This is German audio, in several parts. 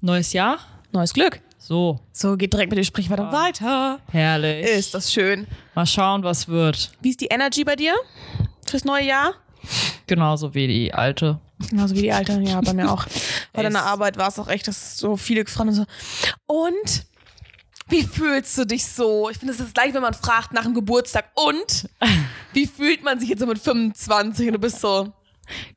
Neues Jahr? Neues Glück. So, So, geht direkt mit dem Sprichwort Ah. weiter. herrlich. Ist das schön. Mal schauen, was wird. Wie ist die Energy bei dir fürs neue Jahr? Genauso wie die alte. Genauso wie die alte, ja, bei mir auch. Bei deiner Arbeit war es auch echt, dass so viele gefragt haben, so, und? Wie fühlst du dich so? Ich finde, es ist gleich, wenn man fragt nach dem Geburtstag, und? Wie fühlt man sich jetzt so mit 25? Und du bist so,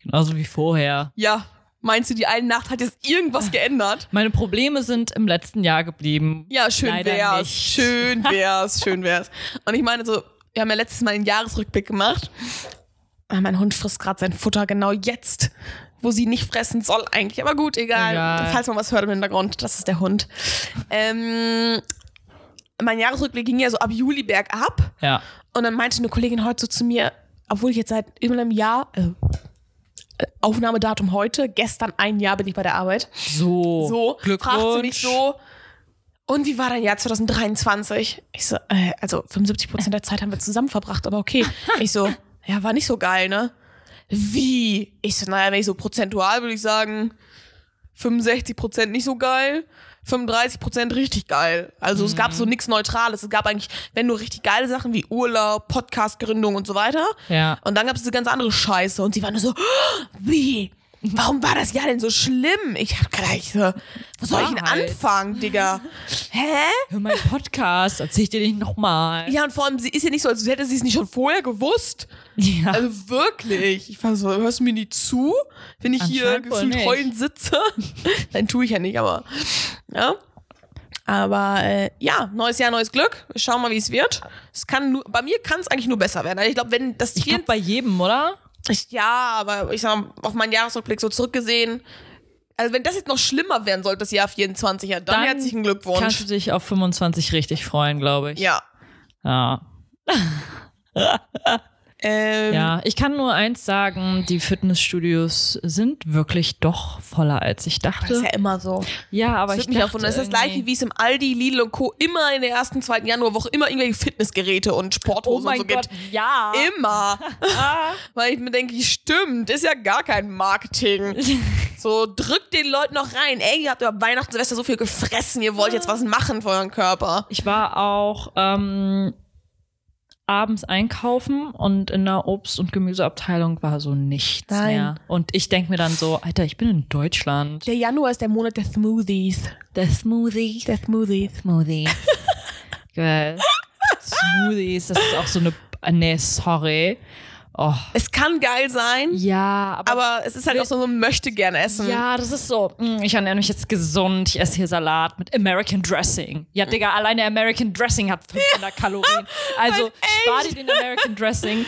Genauso wie vorher. ja, meinst du, die eine Nacht hat jetzt irgendwas geändert? Meine Probleme sind im letzten Jahr geblieben. Ja, schön Leider wär's. nicht. Schön wär's, schön wär's. Und ich meine so, wir haben ja letztes Mal einen Jahresrückblick gemacht. Ah, mein Hund frisst gerade sein Futter genau jetzt, wo sie nicht fressen soll eigentlich. Aber gut, egal. Egal. Falls man was hört im Hintergrund, das ist der Hund. Ähm, mein Jahresrückblick ging ja so ab Juli bergab. Ja. Und dann meinte eine Kollegin heute so zu mir, obwohl ich jetzt seit über einem Jahr, äh, Aufnahmedatum heute, gestern ein Jahr bin ich bei der Arbeit. So. So, Glückwunsch. fragt sie mich so. Und wie war dein Jahr 2023? Ich so, äh, also 75 Prozent der Zeit haben wir zusammen verbracht, aber okay. Ich so, ja, war nicht so geil, ne? Wie? Ich so, naja, wenn ich so prozentual würde ich sagen, 65 Prozent nicht so geil, 35 Prozent richtig geil. Also es gab so nichts Neutrales. Es gab eigentlich, wenn nur richtig geile Sachen wie Urlaub, Podcastgründung und so weiter. Ja. Und dann gab es diese ganz andere Scheiße. Und sie waren nur so, "Oh, wie? Warum war das Jahr denn so schlimm? Ich hab gleich so, wo soll ich denn Wahrheit. anfangen, Digga? Hä? Hör meinen Podcast, erzähl ich dir nicht nochmal. Ja, und vor allem, sie ist ja nicht so, als hätte sie es nicht schon vorher gewusst. Ja. Also wirklich. Ich war so, hörst du mir nie zu, wenn ich hier gefühlt nicht. heulend sitze? Nein, tue ich ja nicht, aber ja. Aber äh, ja, neues Jahr, neues Glück. Wir schauen mal, wie es wird. Es kann nur, bei mir kann es eigentlich nur besser werden. Also ich glaube, wenn das ich glaube bei jedem, oder? Ich, ja, aber ich sag mal, auf meinen Jahresrückblick so zurückgesehen. Also wenn das jetzt noch schlimmer werden sollte, das Jahr 24, ja, dann, Dann herzlichen Glückwunsch. Kannst du dich auf 25 richtig freuen, glaube ich. ja. Ja. Ähm, Ja, ich kann nur eins sagen, die Fitnessstudios sind wirklich doch voller, als ich Das dachte. ist ja immer so. Ja, aber Das ich dachte. Das ist das gleiche, wie es im Aldi, Lidl und Co. immer in der ersten, zweiten Januarwoche immer irgendwelche Fitnessgeräte und Oh Sporthosen mein und so Gott, gibt. ja. Immer. Weil ich mir denke, stimmt, ist ja gar kein Marketing. So, drückt den Leuten noch rein. Ey, ihr habt über Weihnachten, Silvester so viel gefressen, ihr wollt jetzt was machen für euren Körper. Ich war auch ähm, abends einkaufen und in der Obst- und Gemüseabteilung war so nichts Nein. mehr. Und ich denke mir dann so, Alter, ich bin in Deutschland. Der Januar ist der Monat der Smoothies. Der Smoothie. Der Smoothies. Smoothie. Geil. Smoothies, das ist auch so eine. Nee, sorry. Oh. Es kann geil sein, Ja, aber. aber es ist halt auch so ein möchte gern essen. ja, das ist so. mm, Ich ernähre mich jetzt gesund. Ich esse hier Salat mit American Dressing. Ja, Digga, alleine American Dressing hat 500 Kalorien. Also spar dir den American Dressing,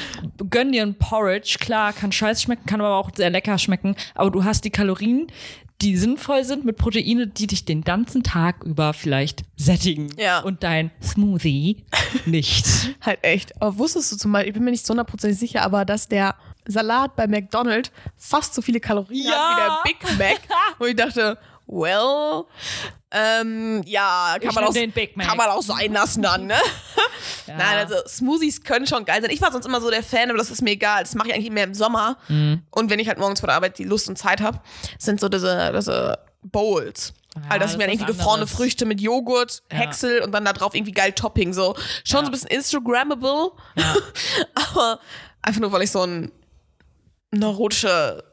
gönn dir ein Porridge. Klar, kann scheiße schmecken, kann aber auch sehr lecker schmecken. Aber du hast die Kalorien, die sinnvoll sind mit Proteine, die dich den ganzen Tag über vielleicht sättigen. Ja. Und dein Smoothie nicht. Halt echt. Aber wusstest du zum Beispiel, ich bin mir nicht hundertprozentig sicher, aber dass der Salat bei McDonald's fast so viele Kalorien Ja. hat wie der Big Mac. Und ich dachte, well, ähm, ja, kann Ich man, auch, kann man auch sein lassen dann, ne? Nein, also Smoothies können schon geil sein. Ich war sonst immer so der Fan, aber das ist mir egal. Das mache ich eigentlich mehr im Sommer. Mhm. Und wenn ich halt morgens vor der Arbeit die Lust und Zeit habe, sind so diese, diese Bowls. halt, dass ich mir das dann ist irgendwie was gefrorene anderes. Früchte mit Joghurt, Häcksel und dann da drauf irgendwie geil Topping. So schon so ein bisschen Instagrammable. aber einfach nur, weil ich so ein neurotische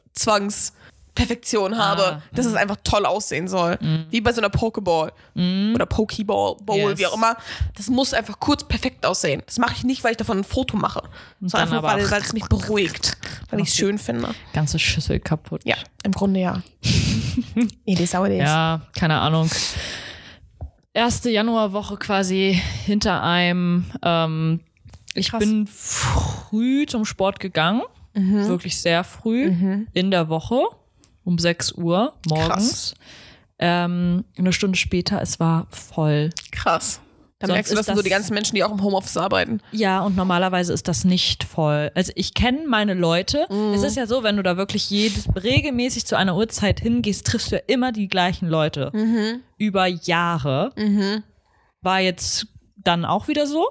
Zwangsperfektion habe, Ah, dass es einfach toll aussehen soll. Wie bei so einer Pokeball oder Pokeball, Bowl, Yes. wie auch immer. Das muss einfach kurz perfekt aussehen. Das mache ich nicht, weil ich davon ein Foto mache, sondern einfach, weil, weil es mich beruhigt, weil ich es schön finde. Ganze Schüssel kaputt. Ja, im Grunde ja. it is how it is. Ja, keine Ahnung. Erste Januarwoche quasi hinter einem. Ähm, ich Krass. bin früh zum Sport gegangen. Wirklich sehr früh in der Woche. Um 6 Uhr morgens. Ähm, eine Stunde später, es war voll. Krass. Dann Sonst merkst du, das sind so die ganzen Menschen, die auch im Homeoffice arbeiten. Ja, und normalerweise ist das nicht voll. Also ich kenne meine Leute. Es ist ja so, wenn du da wirklich jedes, regelmäßig zu einer Uhrzeit hingehst, triffst du ja immer die gleichen Leute. Über Jahre. War jetzt dann auch wieder so.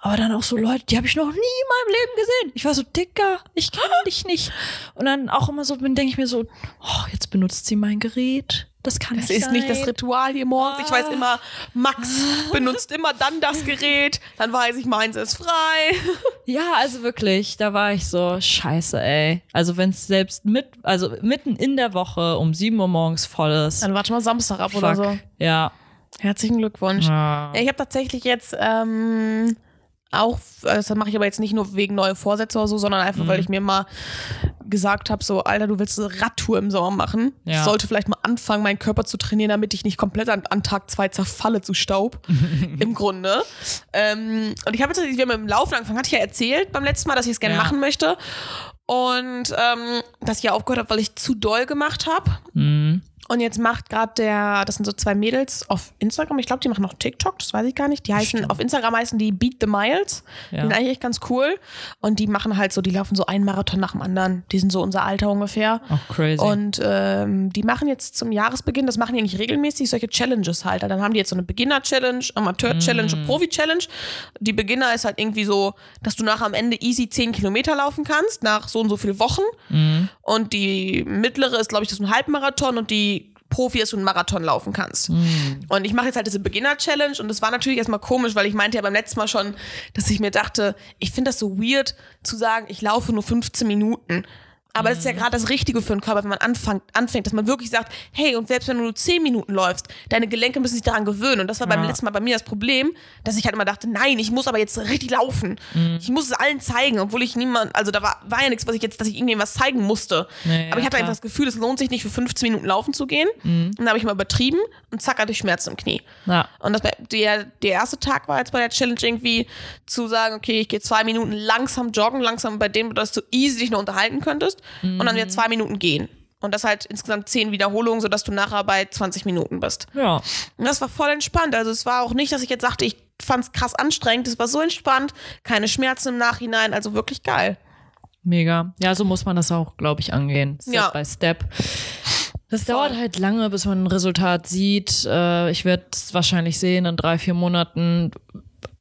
Aber dann auch so Leute, die habe ich noch nie in meinem Leben gesehen. Ich war so, Dicker, ich kenne dich nicht. Und dann auch immer so, dann denke ich mir so, oh, jetzt benutzt sie mein Gerät. Das kann Das nicht ist sein. nicht das Ritual hier morgens. Ich weiß Ah. immer, Max benutzt immer dann das Gerät, dann weiß ich, meins ist frei. Ja, also wirklich, da war ich so, scheiße, ey. Also wenn es selbst mit, also mitten in der Woche um 7 Uhr morgens voll ist. Dann warte mal Samstag ab fuck. oder so. Ja. Herzlichen Glückwunsch. Ja, ich habe tatsächlich jetzt ähm, auch, also das mache ich aber jetzt nicht nur wegen neue Vorsätze oder so, sondern einfach, Mhm. weil ich mir mal gesagt habe, so, Alter, du willst eine Radtour im Sommer machen. Ich Ja. sollte vielleicht mal anfangen, meinen Körper zu trainieren, damit ich nicht komplett an, an Tag zwei zerfalle zu Staub. Im Grunde. Ähm, und ich habe jetzt, wir haben im Laufen angefangen, hatte ich ja erzählt beim letzten Mal, dass ich es gerne Ja. machen möchte. Und ähm, dass ich ja aufgehört habe, weil ich zu doll gemacht habe. Mhm. Und jetzt macht gerade der, das sind so zwei Mädels auf Instagram, ich glaube, die machen noch TikTok, das weiß ich gar nicht. Die heißen, auf Instagram heißen die Beat the Miles. Die Ja. sind eigentlich echt ganz cool. Und die machen halt so, die laufen so einen Marathon nach dem anderen. Die sind so unser Alter ungefähr. Auch crazy. Und ähm, die machen jetzt zum Jahresbeginn, das machen die nicht regelmäßig, solche Challenges halt. Dann haben die jetzt so eine Beginner-Challenge, Amateur-Challenge Mm. Profi-Challenge. Die Beginner ist halt irgendwie so, dass du nachher am Ende easy 10 Kilometer laufen kannst, nach so und so vielen Wochen. Mhm. Und die mittlere ist, glaube ich, das ist ein Halbmarathon und die Profi ist, einen Marathon laufen kannst. Mhm. Und ich mache jetzt halt diese Beginner-Challenge und das war natürlich erstmal komisch, weil ich meinte ja beim letzten Mal schon, dass ich mir dachte, ich finde das so weird zu sagen, ich laufe nur 15 Minuten. Aber das ist ja gerade das Richtige für den Körper, wenn man anfängt, anfängt, dass man wirklich sagt, hey, und selbst wenn du nur 10 Minuten läufst, deine Gelenke müssen sich daran gewöhnen. Und das war beim Ja. letzten Mal bei mir das Problem, dass ich halt immer dachte, nein, ich muss aber jetzt richtig laufen. Mhm. Ich muss es allen zeigen, obwohl ich niemand, also da war, war ja nichts, was ich jetzt, dass ich irgendjemandem was zeigen musste. Nee, aber ich hatte einfach das Gefühl, es lohnt sich nicht für 15 Minuten laufen zu gehen. Mhm. Und dann habe ich mal übertrieben und zack hatte ich Schmerzen im Knie. ja. Und das, der, der erste Tag war jetzt bei der Challenge irgendwie zu sagen, okay, ich gehe zwei Minuten langsam joggen, langsam bei dem, dass du easy dich noch unterhalten könntest und dann wieder zwei Minuten gehen. Und das halt insgesamt zehn Wiederholungen, sodass du nachher bei 20 Minuten bist. Ja. Und das war voll entspannt. Also es war auch nicht, dass ich jetzt sagte, ich fand es krass anstrengend. Es war so entspannt, keine Schmerzen im Nachhinein, also wirklich geil. Mega. Ja, so muss man das auch, glaube ich, angehen. Step Ja. by Step. Das dauert halt lange, bis man ein Resultat sieht. Äh, ich werde es wahrscheinlich sehen in drei, vier Monaten,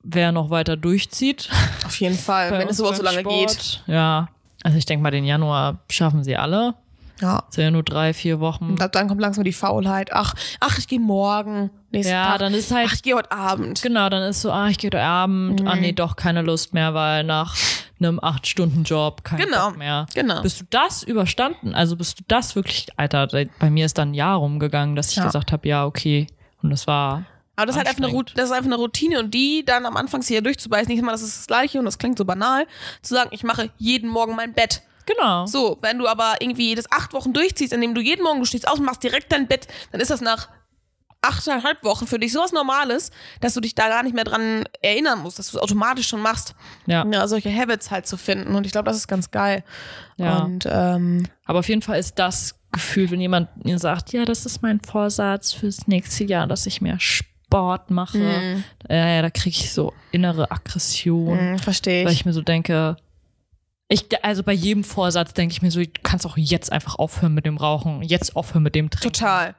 wer noch weiter durchzieht. Auf jeden Fall, wenn es überhaupt so lange Sport. geht. Ja. Also ich denke mal, den Januar schaffen sie alle. Ja. Das sind ja nur drei, vier Wochen. Und dann kommt langsam die Faulheit. Ach, ach, ich gehe morgen. Nächsten Ja, Tag. dann ist halt- Ach, ich gehe heute Abend. Genau, dann ist so, ah, ich gehe heute Abend, Mhm. ah nee, doch keine Lust mehr, weil nach einem acht Stunden Job kein Genau, Bock mehr. genau. Bist du das überstanden? Also bist du das wirklich, Alter, bei mir ist dann ein Jahr rumgegangen, dass ich Ja. gesagt habe, ja, okay. Und das war Aber das ist halt einfach eine, das ist einfach eine Routine und die dann am Anfang sich hier durchzubeißen, nicht mal, das ist das Gleiche und das klingt so banal, zu sagen, ich mache jeden Morgen mein Bett. genau. So, wenn du aber irgendwie das acht Wochen durchziehst, indem du jeden Morgen, du stehst auf und machst direkt dein Bett, dann ist das nach achteinhalb Wochen für dich sowas Normales, dass du dich da gar nicht mehr dran erinnern musst, dass du es automatisch schon machst. Ja. ja solche Habits halt zu finden und ich glaube, das ist ganz geil. Ja. Und ähm, Aber auf jeden Fall ist das Gefühl, wenn jemand mir sagt, ja, das ist mein Vorsatz fürs nächste Jahr, dass ich mehr Sport mache, Mhm. äh, ja, da kriege ich so innere Aggression. mh, verstehe weil ich. ich mir so denke, ich, also bei jedem Vorsatz denke ich mir so, du kannst auch jetzt einfach aufhören mit dem Rauchen, jetzt aufhören mit dem Trinken. Total.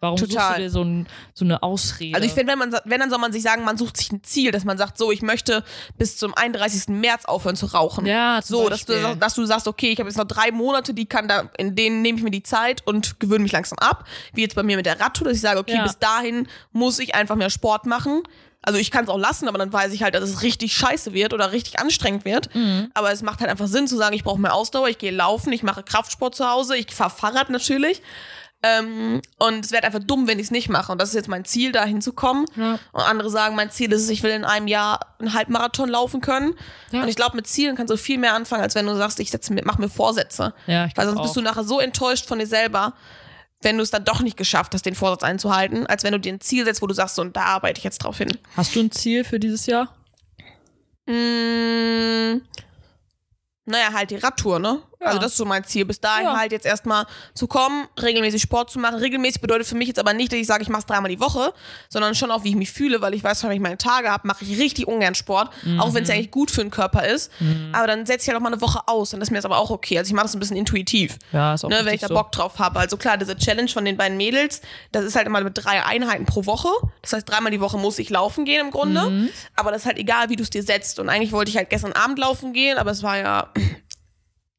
Warum suchst total. du dir so, ein, so eine Ausrede? Also ich finde, wenn man, wenn dann soll man sich sagen, man sucht sich ein Ziel, dass man sagt, so, ich möchte bis zum 31. März aufhören zu rauchen. Ja, zum so, dass du, Beispiel. dass du sagst, okay, ich habe jetzt noch drei Monate, die kann da, in denen nehme ich mir die Zeit und gewöhne mich langsam ab. Wie jetzt bei mir mit der Radtour, dass ich sage, okay, Ja. bis dahin muss ich einfach mehr Sport machen. Also ich kann es auch lassen, aber dann weiß ich halt, dass es richtig scheiße wird oder richtig anstrengend wird. Mhm. Aber es macht halt einfach Sinn zu sagen, ich brauche mehr Ausdauer, ich gehe laufen, ich mache Kraftsport zu Hause, ich fahre Fahrrad natürlich. Ähm, und es wäre einfach dumm, wenn ich es nicht mache. Und das ist jetzt mein Ziel, da hinzukommen. Ja. Und andere sagen, mein Ziel ist es, ich will in einem Jahr einen Halbmarathon laufen können. Ja. Und ich glaube, mit Zielen kannst du viel mehr anfangen, als wenn du sagst, ich setze mir, mach mir Vorsätze. Ja, ich Weil sonst bist auch. du nachher so enttäuscht von dir selber, wenn du es dann doch nicht geschafft hast, den Vorsatz einzuhalten, als wenn du dir ein Ziel setzt, wo du sagst, so, und da arbeite ich jetzt drauf hin. Hast du ein Ziel für dieses Jahr? Mm, naja, halt die Radtour, ne? Ja. Also das ist so mein Ziel. Bis dahin Ja. halt jetzt erstmal zu kommen, regelmäßig Sport zu machen. Regelmäßig bedeutet für mich jetzt aber nicht, dass ich sage, ich mache es dreimal die Woche, sondern schon auch, wie ich mich fühle, weil ich weiß, wenn ich meine Tage habe, mache ich richtig ungern Sport, auch wenn es eigentlich gut für den Körper ist. Aber dann setze ich halt auch mal eine Woche aus das ist mir jetzt aber auch okay. Also ich mache das ein bisschen intuitiv. Ja, ist auch Ne, wenn ich da. Bock drauf habe. Also klar, diese Challenge von den beiden Mädels, das ist halt immer mit drei Einheiten pro Woche. Das heißt, dreimal die Woche muss ich laufen gehen im Grunde. Mhm. Aber das ist halt egal, wie du es dir setzt. Und eigentlich wollte ich halt gestern Abend laufen gehen, aber es war ja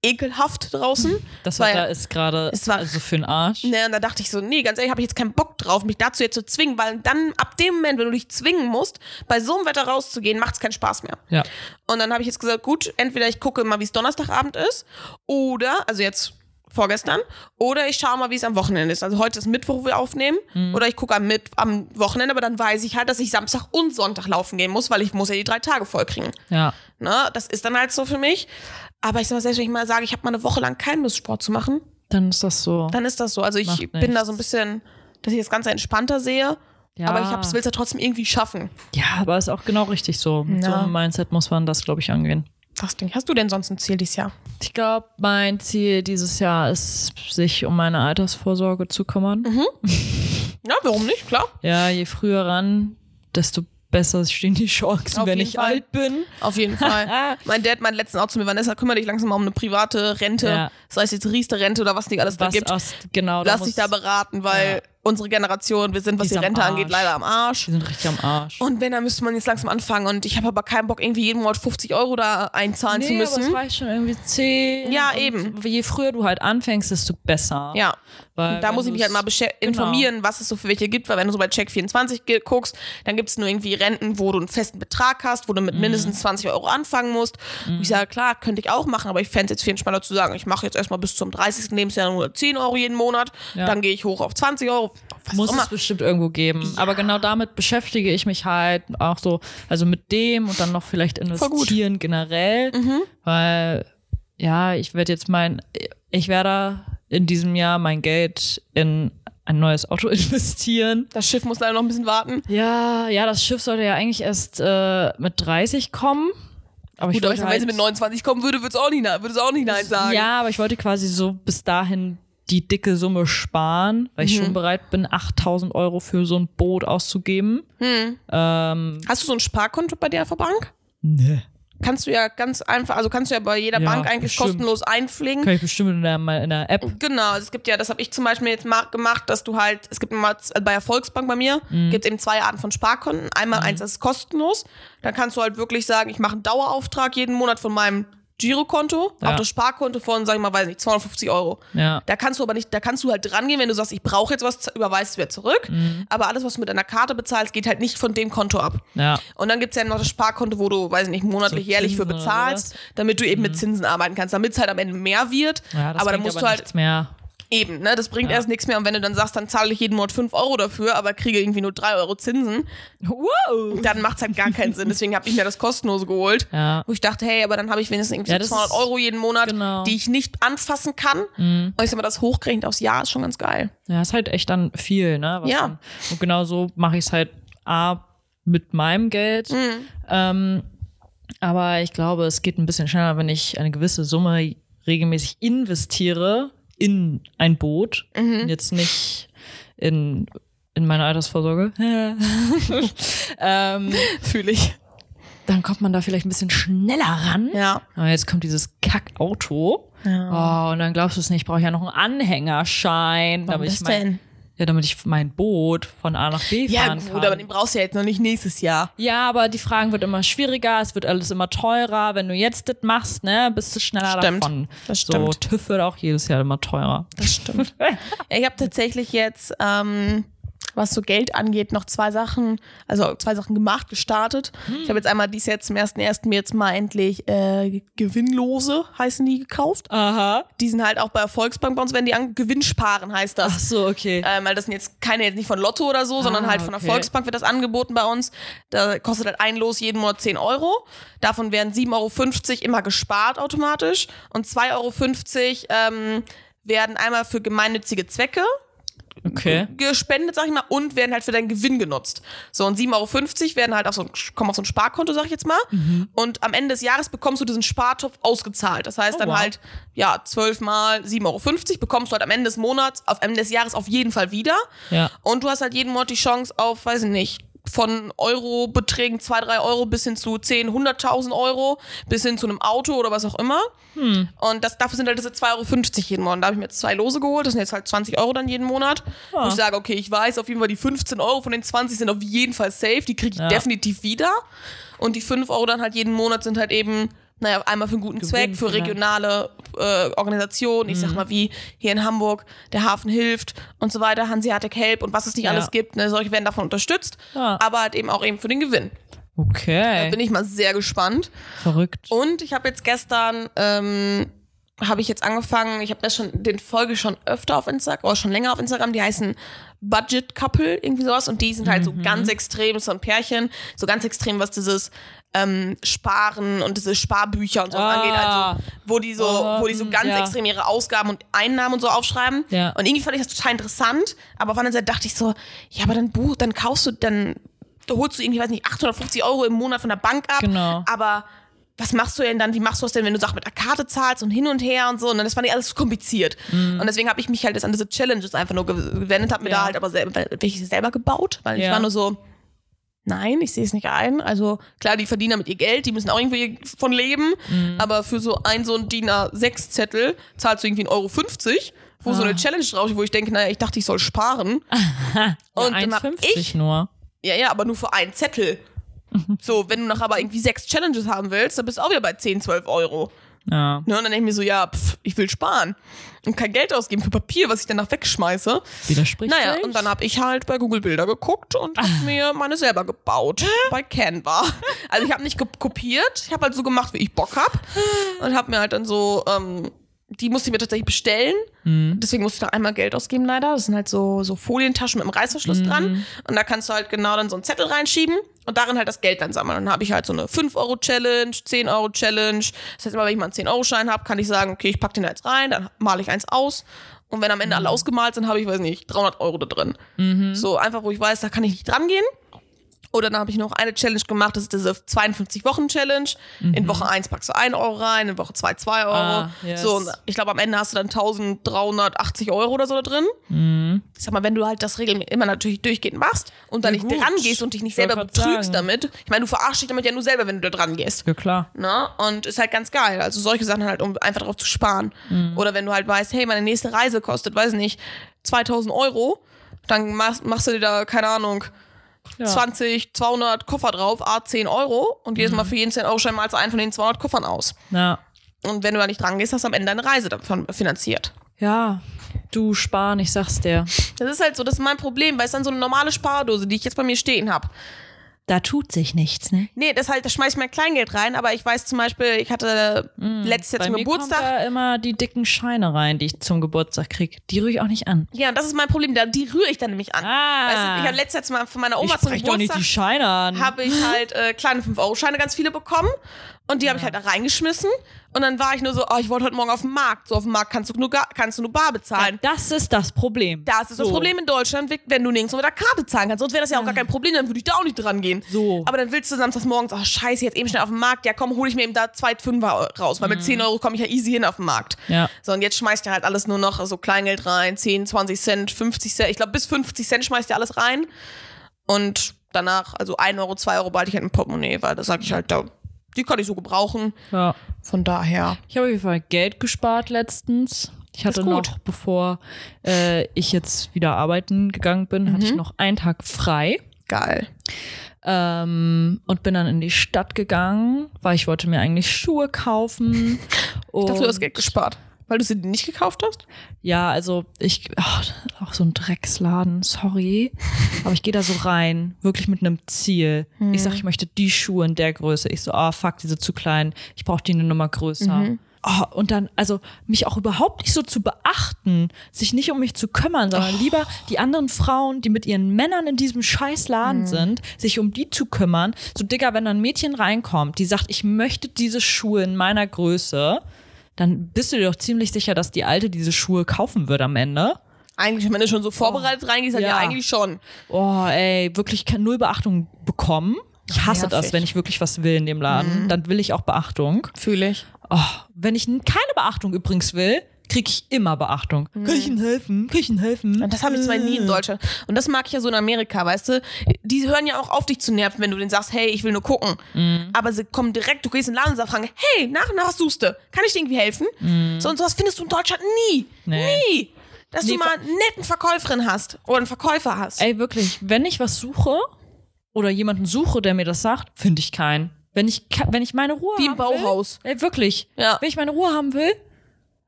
ekelhaft draußen. Das Wetter ist gerade war- also für den Arsch. Ne, und da dachte ich so, nee, ganz ehrlich, habe ich jetzt keinen Bock drauf, mich dazu jetzt zu zwingen, weil dann ab dem Moment, wenn du dich zwingen musst, bei so einem Wetter rauszugehen, macht es keinen Spaß mehr. Ja. Und dann habe ich jetzt gesagt, gut, entweder ich gucke mal, wie es Donnerstagabend ist, oder, also jetzt vorgestern, oder ich schaue mal, wie es am Wochenende ist. Also heute ist Mittwoch, wo wir aufnehmen, oder ich gucke am, Mitt am Wochenende, aber dann weiß ich halt, dass ich Samstag und Sonntag laufen gehen muss, weil ich muss ja die drei Tage voll kriegen. Ja. Ne? Das ist dann halt so für mich. Aber ich sag mal, selbst wenn ich mal sage, ich habe mal eine Woche lang keinen Lust, Sport zu machen, Dann ist das so. dann ist das so. Also ich bin da so ein bisschen, dass ich das Ganze entspannter sehe. Ja. Aber ich will es ja trotzdem irgendwie schaffen. Ja, aber ist auch genau richtig so. Mit so Ja. einem Mindset muss man das, glaube ich, angehen. Das Ding. Hast du denn sonst ein Ziel dieses Jahr? Ich glaube, mein Ziel dieses Jahr ist, sich um meine Altersvorsorge zu kümmern. Ja, warum nicht? Klar. Ja, je früher ran, desto besser stehen die Chancen, Auf wenn ich Fall. alt bin. Auf jeden Fall. mein Dad meinte letztens auch zu mir, Vanessa, kümmere dich langsam mal um eine private Rente. Ja. Sei es jetzt Riester-Rente oder was nicht alles da Was gibt. aus, genau, Lass dich da beraten, weil Ja. Unsere Generation, wir sind, was Die die, Rente angeht, leider am Arsch. Die sind richtig am Arsch. Und wenn, dann müsste man jetzt langsam anfangen. Und ich habe aber keinen Bock, irgendwie jeden Monat 50 Euro da einzahlen zu nee, aber müssen. es reicht schon irgendwie 10. Ja, und eben. Je früher du halt anfängst, desto besser. Ja. Weil Da muss ich mich halt mal genau. informieren, was es so für welche gibt, weil wenn du so bei Check24 ge- guckst, dann gibt es nur irgendwie Renten, wo du einen festen Betrag hast, wo du mit mindestens 20 Euro anfangen musst. Und ich sage, klar, könnte ich auch machen, aber ich fände es jetzt viel entspannter zu sagen, ich mache jetzt erstmal bis zum 30. Lebensjahr nur 10 Euro jeden Monat, Ja. dann gehe ich hoch auf 20 Euro, was Muss es bestimmt irgendwo geben. Aber genau damit beschäftige ich mich halt auch so, also mit dem und dann noch vielleicht investieren generell. Weil, ja, ich werde jetzt mein, ich werde in diesem Jahr mein Geld in ein neues Auto investieren. Das Schiff muss leider noch ein bisschen warten. Ja, ja, das Schiff sollte ja eigentlich erst äh, mit 30 kommen. Aber ich Gut, aber wollte wenn sie halt, mit 29 kommen würde, würde es auch nicht, würde es auch nicht Nein sagen. Ja, aber ich wollte quasi so bis dahin die dicke Summe sparen, weil ich Mhm. schon bereit bin, 8000 Euro für so ein Boot auszugeben. Hm. Ähm, Hast du so ein Sparkonto bei der Bank? ne. Kannst du ja ganz einfach, also kannst du ja bei jeder Ja, Bank eigentlich bestimmt. kostenlos einpflegen. Kann ich bestimmt in der, in der App. Genau, also es gibt ja, das habe ich zum Beispiel jetzt ma- gemacht, dass du halt, es gibt immer z- bei der Volksbank bei mir, Mhm. gibt es eben zwei Arten von Sparkonten. Einmal eins, das ist kostenlos. Dann kannst du halt wirklich sagen, ich mache einen Dauerauftrag jeden Monat von meinem Girokonto Ja. auf das Sparkonto von, sag ich mal, weiß nicht, 250 Euro. Ja. Da kannst du aber nicht, da kannst du halt dran gehen, wenn du sagst, ich brauche jetzt was, überweist du wieder zurück. Mhm. Aber alles, was du mit deiner Karte bezahlst, geht halt nicht von dem Konto ab. Ja. Und dann gibt's ja noch das Sparkonto, wo du, weiß ich nicht, monatlich, So jährlich für bezahlst, damit du eben mit Zinsen arbeiten kannst, damit es halt am Ende mehr wird. ja das aber dann musst aber du halt mehr. Eben, ne, das bringt Ja. erst nichts mehr. Und wenn du dann sagst, dann zahle ich jeden Monat 5 Euro dafür, aber kriege irgendwie nur 3 Euro Zinsen, Wow. dann macht's halt gar keinen Sinn. Deswegen habe ich mir das kostenlose geholt. Ja. Wo ich dachte, hey, aber dann habe ich wenigstens irgendwie Ja, so das 200 ist- Euro jeden Monat, genau. Mhm. die ich nicht anfassen kann. Und ich sag mal, das hochgerechnet aufs Jahr ist schon ganz geil. Ja, ist halt echt dann viel, ne? Was Ja. Dann, und genau so mache ich es halt A mit meinem Geld. Mhm. Ähm, aber ich glaube, es geht ein bisschen schneller, wenn ich eine gewisse Summe regelmäßig investiere in ein Boot. Mhm. Jetzt nicht in, in meine Altersvorsorge. ähm, Fühle ich. dann kommt man da vielleicht ein bisschen schneller ran. Ja. Aber jetzt kommt dieses Kackauto. ja. Oh, und dann glaubst du es nicht, ich brauche ja noch einen Anhängerschein. Warum damit das ich mein, denn? Ja, damit ich mein Boot von A nach B Ja, fahren gut, kann. aber den brauchst du ja jetzt noch nicht nächstes Jahr. ja, aber die Fragen wird immer schwieriger, es wird alles immer teurer. Wenn du jetzt das machst, ne, bist du schneller Stimmt. davon. Das So, stimmt. TÜV wird auch jedes Jahr immer teurer. Das stimmt. Ja, ich habe tatsächlich jetzt, ähm, was so Geld angeht, noch zwei Sachen, also zwei Sachen gemacht, gestartet. Ich habe jetzt einmal dies jetzt zum ersten ersten mir jetzt mal endlich äh, Gewinnlose heißen die gekauft. Aha. Die sind halt auch bei der Volksbank bei uns, wenn die an Gewinnsparen heißt Ach das. so, okay. Ähm, weil das sind jetzt keine jetzt nicht von Lotto oder so, sondern Ah, halt von der okay. Volksbank wird das angeboten bei uns. Da kostet halt ein Los jeden Monat 10 Euro. Davon werden 7,50 Euro immer gespart automatisch. Und 2,50 Euro ähm, werden einmal für gemeinnützige Zwecke Okay. gespendet, sag ich mal, und werden halt für deinen Gewinn genutzt. So, und 7,50 Euro werden halt auf so ein, kommen auf so ein Sparkonto, sag ich jetzt mal. Und am Ende des Jahres bekommst du diesen Spartopf ausgezahlt. Das heißt Oh, dann wow. halt, ja, 12 mal 7,50 Euro bekommst du halt am Ende des Monats, auf Ende des Jahres auf jeden Fall wieder. Ja. Und du hast halt jeden Monat die Chance auf, weiß ich nicht, von Euro-Beträgen 2, 3 Euro bis hin zu 10, 100.000 Euro, bis hin zu einem Auto oder was auch immer. Und das, dafür sind halt diese 2,50 Euro jeden Monat. Da habe ich mir jetzt zwei Lose geholt. Das sind jetzt halt 20 Euro dann jeden Monat. Wo ich sage, okay, ich weiß auf jeden Fall, die 15 Euro von den 20 sind auf jeden Fall safe. Die kriege ich Ja. definitiv wieder. Und die 5 Euro dann halt jeden Monat sind halt eben naja, einmal für einen guten Gewinn Zweck, für regionale äh, Organisationen, ich Mhm. sag mal wie hier in Hamburg, der Hafen hilft und so weiter, Hanseatic Help und was es nicht Ja. alles gibt, ne, solche werden davon unterstützt, Ja. aber halt eben auch eben für den Gewinn. Da Okay. bin ich mal sehr gespannt. Verrückt. Und ich habe jetzt gestern, ähm, habe ich jetzt angefangen, ich habe das schon, den Folge schon öfter auf Instagram, oder schon länger auf Instagram, die heißen Budget Couple, irgendwie sowas. Und die sind halt so ganz extrem, so ein Pärchen, so ganz extrem, was dieses ähm, Sparen und diese Sparbücher und so Ah. angeht. Also, wo die so, Oh, wo die so ganz ja. extrem ihre Ausgaben und Einnahmen und so aufschreiben. Ja. Und irgendwie fand ich das total interessant. Aber auf der anderen Seite dachte ich so, ja, aber dann buch, dann kaufst du, dann da holst du irgendwie, weiß nicht, 850 Euro im Monat von der Bank ab. Genau. Aber was machst du denn dann? Wie machst du das denn, wenn du Sachen mit der Karte zahlst und hin und her und so? Und das fand ich alles kompliziert. Und deswegen habe ich mich halt jetzt an diese Challenges einfach nur ge- gewendet, habe mir Mhm. Ja. da halt aber selber, welche selber gebaut, weil ich Ja. war nur so, nein, ich sehe es nicht ein. Also klar, die verdienen damit ihr Geld, die müssen auch irgendwie von leben. Mhm. Aber für so ein so ein DIN A6-Zettel zahlst du irgendwie 1,50 Euro, wo so Ah. eine Challenge drauf ist, wo ich denke, naja, ich dachte, ich soll sparen. Ja, Und dann hab 1,50 ich nur. ja, ja, aber nur für einen Zettel. Mhm. So, wenn du noch aber irgendwie sechs Challenges haben willst, dann bist du auch wieder bei 10, 12 Euro. Ja. Ne? Und dann denke ich mir so, ja, pff, ich will sparen. Und kein Geld ausgeben für Papier, was ich danach wegschmeiße. Widerspricht Naja, sich? und dann habe ich halt bei Google Bilder geguckt und habe mir meine selber gebaut. bei Canva. Also ich habe nicht kopiert, ich habe halt so gemacht, wie ich Bock hab. Und habe mir halt dann so, ähm, die musste ich mir tatsächlich bestellen. Deswegen musste ich da einmal Geld ausgeben, leider. Das sind halt so, so Folientaschen mit einem Reißverschluss dran. Und da kannst du halt genau dann so einen Zettel reinschieben und darin halt das Geld dann sammeln. Und dann habe ich halt so eine 5-Euro-Challenge, 10-Euro-Challenge. Das heißt, immer wenn ich mal einen 10-Euro-Schein habe, kann ich sagen, okay, ich pack den da jetzt rein, dann male ich eins aus. Und wenn am Ende alle ausgemalt sind, habe ich, weiß nicht, 300 Euro da drin. So einfach, wo ich weiß, da kann ich nicht dran gehen. Oder dann habe ich noch eine Challenge gemacht, das ist diese 52-Wochen-Challenge. In Woche 1 packst du 1 Euro rein, in Woche 2 2 Euro. Ah, yes. So, und ich glaube, am Ende hast du dann 1380 Euro oder so da drin. Ich sag mal, wenn du halt das regelmäßig immer natürlich durchgehend machst und dann Ja, nicht dran gehst und dich nicht selber betrügst sagen. damit. Ich meine, du verarschst dich damit ja nur selber, wenn du da dran gehst. Ja, klar. Ne? Und ist halt ganz geil. Also solche Sachen halt, um einfach darauf zu sparen. Mhm. Oder wenn du halt weißt, hey, meine nächste Reise kostet, weiß nicht, 2000 Euro, dann machst, machst du dir da, keine Ahnung, Ja. 20, 200 Koffer drauf, a 10 Euro und jedes Mhm. Mal für jeden 10 Euro Schein du einen von den 200 Koffern aus. Ja. Und wenn du da nicht dran gehst, hast du am Ende deine Reise davon finanziert. Ja. Du sparen, ich sag's dir. Das ist halt so, das ist mein Problem, weil es dann so eine normale Spardose, die ich jetzt bei mir stehen habe. Da tut sich nichts, ne? Nee, das halt, da schmeiß ich mein Kleingeld rein, aber ich weiß zum Beispiel, ich hatte letztes Jahr zum Geburtstag. kommt da immer die dicken Scheine rein, die ich zum Geburtstag krieg. Die rühre ich auch nicht an. Ja, und das ist mein Problem, da, die rühre ich dann nämlich an. Ah. Weißt du, ich habe letztes Jahr mal von meiner Oma ich zum brech doch nicht Geburtstag die Scheine an. habe ich halt äh, kleine 5-Euro-Scheine ganz viele bekommen und die habe ich halt da reingeschmissen und dann war ich nur so, oh, ich wollte heute Morgen auf den Markt. So auf dem Markt kannst du nur, kannst du nur bar bezahlen. das ist das Problem. Das ist das So. Problem in Deutschland, wenn du nirgends mit der Karte zahlen kannst. Sonst wäre das ja auch gar kein Problem, dann würde ich da auch nicht dran gehen. So. Aber dann willst du samstags morgens, oh scheiße, jetzt eben schnell auf den Markt. Ja komm, hole ich mir eben da zwei Fünfer raus, weil mit 10 Euro komme ich ja easy hin auf den Markt. Mhm. Ja. So, und jetzt schmeißt ihr halt alles nur noch so Kleingeld rein, 10, 20 Cent, 50 Cent. Ich glaube, bis 50 Cent schmeißt ihr alles rein. Und danach, also 1 Euro, 2 Euro behalte ich halt im Portemonnaie, weil da sage ich halt, da, die kann ich so gebrauchen. Ja. Von daher. Ich habe auf jeden Fall Geld gespart letztens. Ich hatte noch, bevor äh, ich jetzt wieder arbeiten gegangen bin, hatte Mhm. ich noch einen Tag frei. Geil. Ähm, und bin dann in die Stadt gegangen, weil ich wollte mir eigentlich Schuhe kaufen. Ich dachte, du hast Geld gespart. Weil du sie nicht gekauft hast? Ja, also ich, ach, auch so ein Drecksladen, sorry. Aber ich gehe da so rein, wirklich mit einem Ziel. Ich sag, ich möchte die Schuhe in der Größe. Ich so, ah, fuck, die sind zu klein. Ich brauche die eine Nummer größer. Oh, und dann, also mich auch überhaupt nicht so zu beachten, sich nicht um mich zu kümmern, sondern lieber die anderen Frauen, die mit ihren Männern in diesem scheiß Laden sind, sich um die zu kümmern. So, Digga, wenn da ein Mädchen reinkommt, die sagt, ich möchte diese Schuhe in meiner Größe, dann bist du dir doch ziemlich sicher, dass die Alte diese Schuhe kaufen wird am Ende. Eigentlich, wenn du schon so vorbereitet reingehst, dann ja. Ja. eigentlich schon. Oh, ey, wirklich null Beachtung bekommen. Ich hasse nervig. das, wenn ich wirklich was will in dem Laden. Dann will ich auch Beachtung. Fühle ich. Oh, wenn ich keine Beachtung übrigens will, kriege ich immer Beachtung. Kann ich Ihnen helfen? Kann ich Ihnen helfen? Und das habe ich zwar nie in Deutschland. Und das mag ich ja so in Amerika, weißt du? Die hören ja auch auf, dich zu nerven, wenn du denen sagst, hey, ich will nur gucken. Aber sie kommen direkt, du gehst in den Laden und sagst, fragen, hey, nach und nach, was suchst du? Kann ich dir irgendwie helfen? So und sowas findest du in Deutschland nie. Nee. Nie. Dass Nee, du mal einen netten Verkäuferin hast oder einen Verkäufer hast. Ey, wirklich, wenn ich was suche oder jemanden suche, der mir das sagt, finde ich keinen. Wenn ich, wenn ich meine Ruhe Wie im haben Bauhaus. Will, ey, wirklich. Ja. Wenn ich meine Ruhe haben will,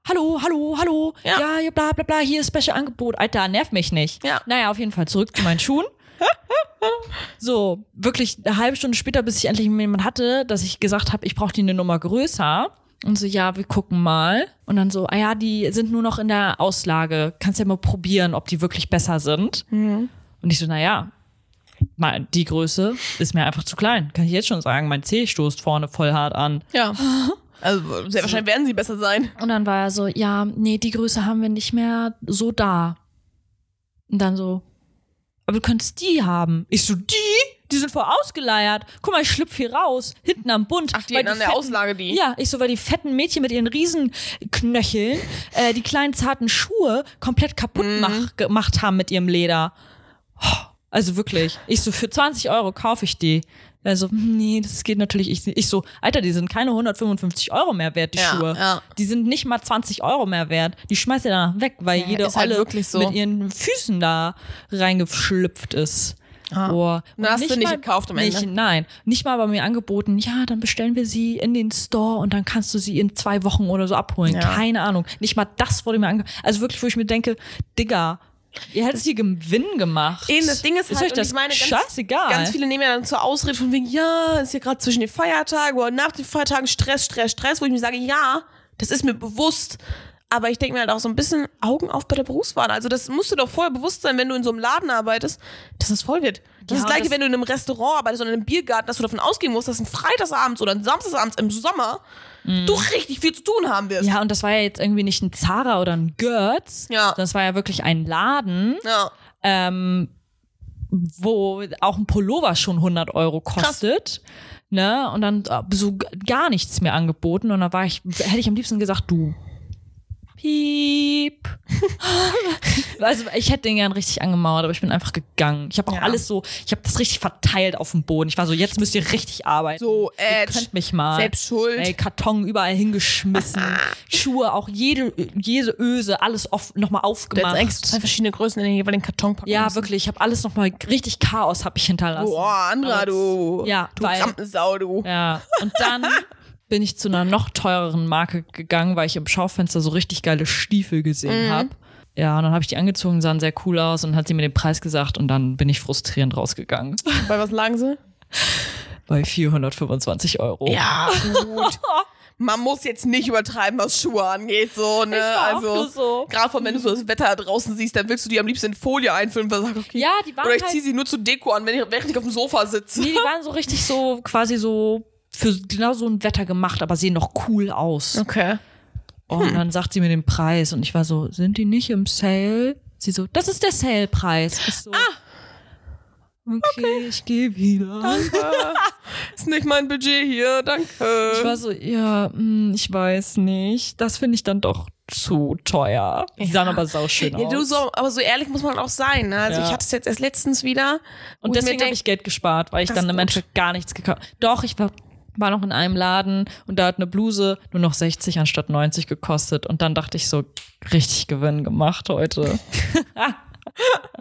hallo, hallo, hallo, Ja. ja, bla bla bla, hier ist Special Angebot. Alter, nerv mich nicht. Ja. Naja, auf jeden Fall zurück zu meinen Schuhen. So, wirklich eine halbe Stunde später, bis ich endlich jemand hatte, dass ich gesagt habe, ich brauche die eine Nummer größer. Und so, ja, wir gucken mal. Und dann so, ah ja, die sind nur noch in der Auslage. Kannst ja mal probieren, ob die wirklich besser sind. Und ich so, naja, mal, die Größe ist mir einfach zu klein. Kann ich jetzt schon sagen. Mein Zeh stoßt vorne voll hart an. Ja. Also sehr wahrscheinlich werden sie besser sein. Und dann war er so, ja, nee, die Größe haben wir nicht mehr so da. Und dann so, aber du könntest die haben. Ich so, die? Die sind voll ausgeleiert. Guck mal, ich schlüpf hier raus, hinten am Bund. Ach, die an der fetten- Auslage die. Ja, ich so, weil die fetten Mädchen mit ihren Riesenknöcheln äh, die kleinen zarten Schuhe komplett kaputt Mhm. mach, gemacht haben mit ihrem Leder. Oh, Also wirklich. Ich so, für 20 Euro kaufe ich die. Also, hm, nee, das geht natürlich. Ich, ich so, Alter, die sind keine 155 Euro mehr wert, die Ja, Schuhe. ja. Die sind nicht mal 20 Euro mehr wert. Die schmeißt ihr danach weg, weil Ja, jede halt Olle wirklich so. mit ihren Füßen da reingeschlüpft ist. Ah. Boah. Und hast du nicht gekauft am Ende? Nicht, nein, nicht mal bei mir angeboten, ja, dann bestellen wir sie in den Store und dann kannst du sie in zwei Wochen oder so abholen. Ja. Keine Ahnung. Nicht mal das wurde mir angeboten. Also wirklich, wo ich mir denke, Digga, ihr hättet hier Gewinn gemacht. Eben, das Ding ist ist halt, euch das ich meine, ganz, scheißegal. ganz viele nehmen ja dann zur Ausrede von wegen, ja, ist ja gerade zwischen den Feiertagen oder nach den Feiertagen Stress, Stress, Stress, wo ich mir sage, ja, das ist mir bewusst. Aber ich denke mir halt auch so ein bisschen Augen auf bei der Berufswahl. Also das musst du doch vorher bewusst sein, wenn du in so einem Laden arbeitest, dass das voll wird. Das Ja, ist das gleiche, das- wenn du in einem Restaurant arbeitest oder in einem Biergarten, dass du davon ausgehen musst, dass ein Freitagsabends oder ein Samstagsabends im Sommer du richtig viel zu tun haben wirst. Mhm. ja, und das war ja jetzt irgendwie nicht ein Zara oder ein Götz. Ja. Das war ja wirklich ein Laden, Ja. ähm, wo auch ein Pullover schon 100 Euro kostet. Ne? Und dann äh, so gar nichts mehr angeboten. Und da war ich, hätte ich am liebsten gesagt, du. Piep. also ich hätte den gern richtig angemauert, aber ich bin einfach gegangen. Ich habe auch Ja. alles so, ich habe das richtig verteilt auf dem Boden. Ich war so, jetzt müsst ihr richtig arbeiten. So, Ihr Edge, könnt mich mal. selbst schuld. Ey, Karton überall hingeschmissen. Schuhe, auch jede, jede Öse, alles oft nochmal Du aufgemacht. eigentlich zwei verschiedene Größen in den jeweiligen Karton packen Ja, müssen. wirklich. Ich habe alles nochmal richtig Chaos habe ich hinterlassen. Boah, Andra, du. Ja, du weil- Rampensau, du. Ja. Und dann bin ich zu einer noch teureren Marke gegangen, weil ich im Schaufenster so richtig geile Stiefel gesehen Mhm. habe. Ja, und dann habe ich die angezogen, sahen sehr cool aus und hat sie mir den Preis gesagt und dann bin ich frustrierend rausgegangen. Bei was lagen sie? Bei 425 Euro. Ja, gut. Man muss jetzt nicht übertreiben, was Schuhe angeht, so, ne? also, so. gerade von wenn du so das Wetter draußen siehst, dann willst du die am liebsten in Folie einfüllen, du sagst, okay. Ja, die waren Oder ich halt- ziehe sie nur zur Deko an, wenn ich, während ich auf dem Sofa sitze. Nee, die waren so richtig so, quasi so für genau so ein Wetter gemacht, aber sehen noch cool aus. Okay. Und dann sagt sie mir den Preis und ich war so, sind die nicht im Sale? Sie so, das ist der Sale-Preis. So, okay, ich gehe wieder. Ist nicht mein Budget hier, danke. Ich war so, ja, hm, ich weiß nicht. Das finde ich dann doch zu teuer. Die sahen aber sauschön ja, aus. du so, aber so ehrlich muss man auch sein. Ne? Also Ja. ich hatte es jetzt erst letztens wieder. und deswegen habe ich Geld gespart, weil ich dann im. Endeffekt gar nichts gekauft Doch, ich war, war noch in einem Laden und da hat eine Bluse nur noch 60 anstatt 90 gekostet. Und dann dachte ich so, richtig Gewinn gemacht heute.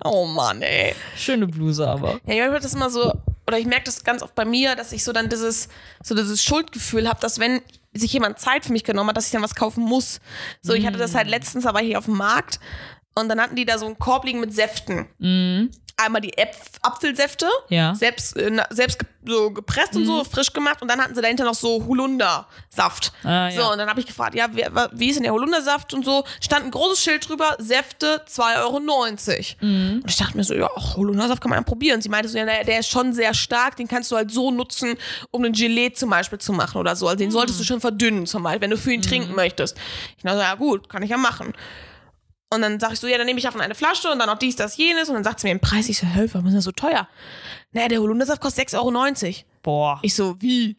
Oh Mann, ey. Schöne Bluse aber. Ja, ich habe das immer so, oder ich merke das ganz oft bei mir, dass ich so dann dieses, so dieses Schuldgefühl habe, dass wenn sich jemand Zeit für mich genommen hat, dass ich dann was kaufen muss. So, ich hatte das halt letztens, aber hier auf dem Markt und dann hatten die da so einen Korb liegen mit Säften. Einmal die Äpf Apfelsäfte, Ja. selbst, äh, selbst ge so gepresst und so, frisch gemacht und dann hatten sie dahinter noch so Holundersaft. Ah, ja. So, und dann habe ich gefragt, ja, wie, wie ist denn der Holundersaft und so, stand ein großes Schild drüber, Säfte 2,90 Euro. Mhm. Und ich dachte mir so, ja, Holundersaft kann man ja probieren. Und sie meinte so, ja, der ist schon sehr stark, den kannst du halt so nutzen, um einen Gelee zum Beispiel zu machen oder so. Also den solltest Mhm. du schon verdünnen zum Beispiel, wenn du für ihn trinken möchtest. Ich dachte, so, ja gut, kann ich ja machen. Und dann sag ich so, ja, dann nehme ich davon eine Flasche und dann noch dies, das, jenes. Und dann sagt sie mir den Preis. Ich so, hä, warum ist das so teuer? Naja, der Holundersaft kostet 6,90 Euro. Boah. Ich so, wie?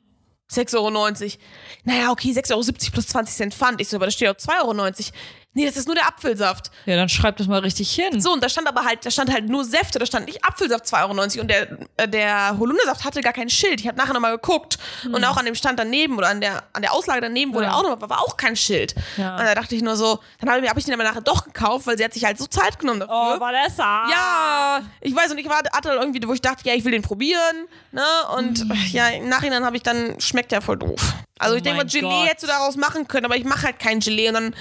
6,90 Euro. Naja, okay, 6,70 Euro plus 20 Cent Pfand. Ich so, aber da steht auch 2,90 Euro. Nee, das ist nur der Apfelsaft. Ja, dann schreib das mal richtig hin. So, und da stand aber halt, da stand halt nur Säfte, da stand nicht Apfelsaft 2,90 Euro und der, äh, der Holundersaft hatte gar kein Schild. Ich habe nachher nochmal geguckt und auch an dem Stand daneben oder an der, an der Auslage daneben, wo Hm. Ja. der auch noch war, war auch kein Schild. Ja. Und da dachte ich nur so, dann habe ich, hab ich den aber nachher doch gekauft, weil sie hat sich halt so Zeit genommen dafür. Oh, Vanessa. Ja, ich weiß und ich war, hatte dann irgendwie, wo ich dachte, ja, ich will den probieren, ne? Und Hm. ja, im Nachhinein habe ich dann, schmeckt der voll doof. Also Oh ich denke mal, Gelee Gott. hättest du daraus machen können, aber ich mache halt kein Gelee und dann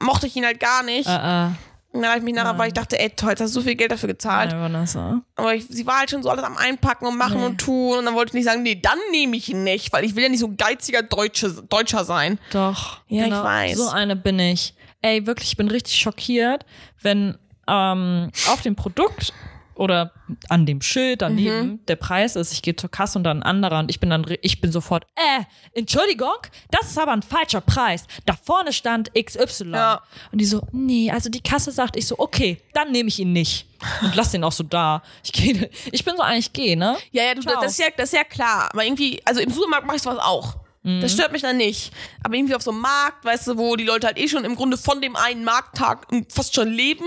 mochte ich ihn halt gar nicht. Äh, äh. Und dann habe ich mich nachher, weil ich dachte, ey, toll, jetzt hast du so viel Geld dafür gezahlt. Nein, Vanessa. Aber ich, sie war halt schon so alles am Einpacken und machen Nee. und tun. Und dann wollte ich nicht sagen, nee, dann nehme ich ihn nicht, weil ich will ja nicht so ein geiziger Deutsche, Deutscher sein. Doch. Ja, ich genau, weiß. So eine bin ich. Ey, wirklich, ich bin richtig schockiert, wenn ähm, auf dem Produkt oder an dem Schild daneben Mhm. der Preis ist, ich gehe zur Kasse und dann ein anderer und ich bin dann, ich bin sofort, äh, Entschuldigung, das ist aber ein falscher Preis. Da vorne stand XY. Ja. Und die so, nee, also die Kasse sagt, ich so, okay, dann nehme ich ihn nicht. Und lass den auch so da. Ich gehe, ich bin so eigentlich gehe, ne? Ja, ja, du, das, ist ja, das ist ja klar. Aber irgendwie, also im Supermarkt mache ich sowas auch. Mhm. Das stört mich dann nicht. Aber irgendwie auf so einem Markt, weißt du, wo die Leute halt eh schon im Grunde von dem einen Markttag fast schon leben,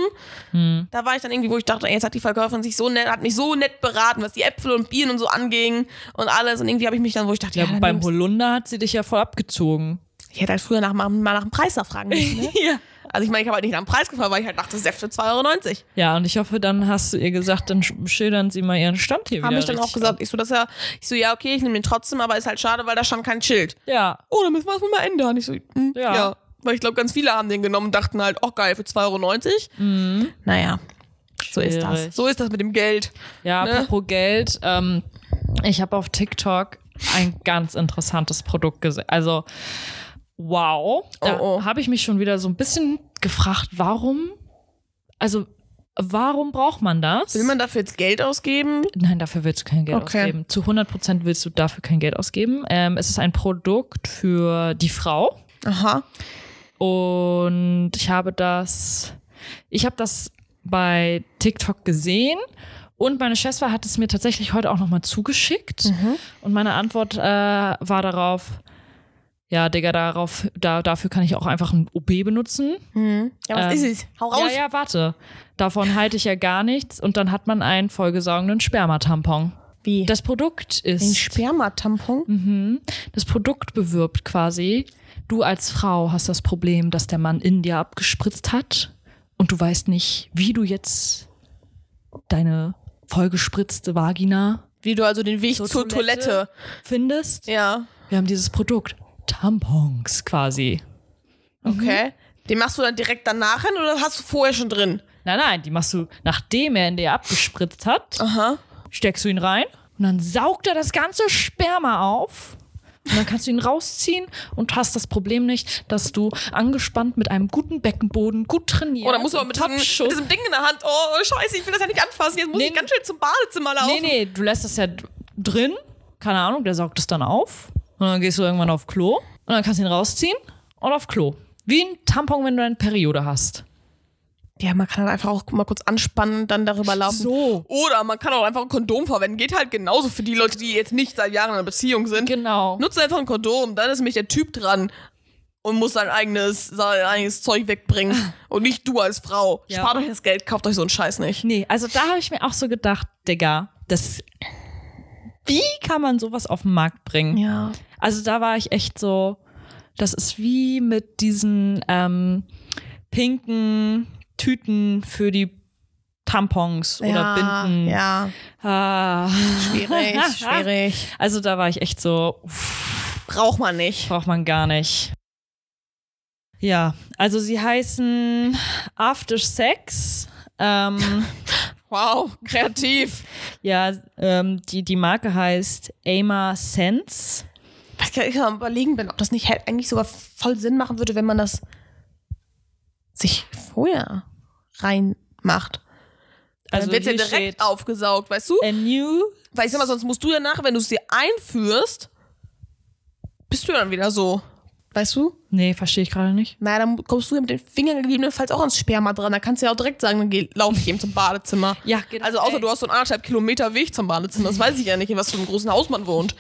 Mhm. da war ich dann irgendwie, wo ich dachte, ey, jetzt hat die Verkäuferin sich so nett, hat mich so nett beraten, was die Äpfel und Bieren und so anging und alles. Und irgendwie habe ich mich dann, wo ich dachte, Ja, ja, beim. Holunder hat sie dich ja voll abgezogen. ich hätte halt früher nach, mal nach dem Preis nachfragen müssen. Ne? ja. Also ich meine, ich habe halt nicht nach dem Preis gefragt, weil ich halt dachte, Säfte 2,90 Euro. Ja, und ich hoffe, dann hast du ihr gesagt, dann sch- schildern sie mal ihren Stand hier Habe ich dann auch gesagt. Ich so, das ist ja, ich so, ja, okay, ich nehme den trotzdem, aber ist halt schade, weil da stand kein Schild. Ja. oh, dann müssen wir es mal ändern. Ich so, hm, Ja. ja. Weil ich glaube, ganz viele haben den genommen und dachten halt, oh geil, für 2,90 Euro. Naja, so ist Mhm. Schwierig. das. So ist das mit dem Geld. Ja, Ne? apropos Geld. Ähm, ich habe auf TikTok ein ganz interessantes Produkt gesehen. Also, wow. Da Oh, oh. habe ich mich schon wieder so ein bisschen gefragt, warum? Also, warum braucht man das? Will man dafür jetzt Geld ausgeben? Nein, dafür willst du kein Geld Okay. ausgeben. Zu 100% willst du dafür kein Geld ausgeben. Ähm, es ist ein Produkt für die Frau. Aha. Und ich habe das, ich habe das bei TikTok gesehen und meine Schwester hat es mir tatsächlich heute auch nochmal zugeschickt. Mhm. Und meine Antwort äh, war darauf, ja, Digga, darauf, da, dafür kann ich auch einfach ein OB benutzen. Ja, was Ähm, ist es? Hau raus. Ja, ja, warte. Davon halte ich ja gar nichts. Und dann hat man einen vollgesaugenden Spermatampon. Wie? Das Produkt ein ist, Spermatampon? Mhm. das Produkt bewirbt quasi, du als Frau hast das Problem, dass der Mann in dir abgespritzt hat und du weißt nicht, wie du jetzt deine vollgespritzte Vagina Wie du also den Weg zur, Zur Toilette. Toilette. findest. Ja. Wir haben dieses Produkt. Tampons quasi. Okay. Den machst du dann direkt danach hin oder hast du vorher schon drin? Nein, nein, die machst du, nachdem er in dir abgespritzt hat, Aha. steckst du ihn rein und dann saugt er das ganze Sperma auf. Und dann kannst du ihn rausziehen und hast das Problem nicht, dass du angespannt mit einem guten Beckenboden, gut trainiert. Oder musst du auch mit diesem, mit diesem Ding in der Hand, oh scheiße, ich will das ja nicht anfassen, jetzt muss Nee, ich ganz schnell zum Badezimmer laufen. Nee, nee, du lässt das ja drin. Keine Ahnung, der saugt es dann auf. Und dann gehst du irgendwann auf Klo. Und dann kannst du ihn rausziehen und auf Klo. Wie ein Tampon, wenn du eine Periode hast. Ja, man kann halt einfach auch mal kurz anspannen, dann darüber laufen. So. Oder man kann auch einfach ein Kondom verwenden. Geht halt genauso für die Leute, die jetzt nicht seit Jahren in einer Beziehung sind. Genau. Nutze einfach ein Kondom, dann ist nämlich der Typ dran und muss sein eigenes, sein eigenes Zeug wegbringen. und nicht du als Frau. Ja. Spart euch das Geld, kauft euch so einen Scheiß nicht. Nee, also da habe ich mir auch so gedacht, Digga, das. Wie kann man sowas auf den Markt bringen? Ja. Also da war ich echt so, das ist wie mit diesen ähm, pinken Tüten für die Tampons oder Binden. Ja, Ah. schwierig, schwierig. Also da war ich echt so, uff, Braucht man nicht. braucht man gar nicht. Ja, also sie heißen After Sex. Ähm, Wow, kreativ. ja, ähm, die, die Marke heißt Ama Sense. Ich mal überlegen, bin, ob das nicht halt eigentlich sogar voll Sinn machen würde, wenn man das sich vorher reinmacht. Also Dann wird ja hier direkt aufgesaugt, weißt du? A new Weil ich sag mal, sonst musst du ja nachher, wenn du es dir einführst, bist du dann wieder so. Weißt du? Nee, verstehe ich gerade nicht. Naja, dann kommst du ja mit den Fingern gegebenenfalls auch ans Sperma dran. Da kannst du ja auch direkt sagen, dann geh, lauf ich eben zum Badezimmer. Ja, genau. Also außer du hast so einen anderthalb Kilometer Weg zum Badezimmer. Das weiß ich ja nicht, in was für einem großen Haus man wohnt.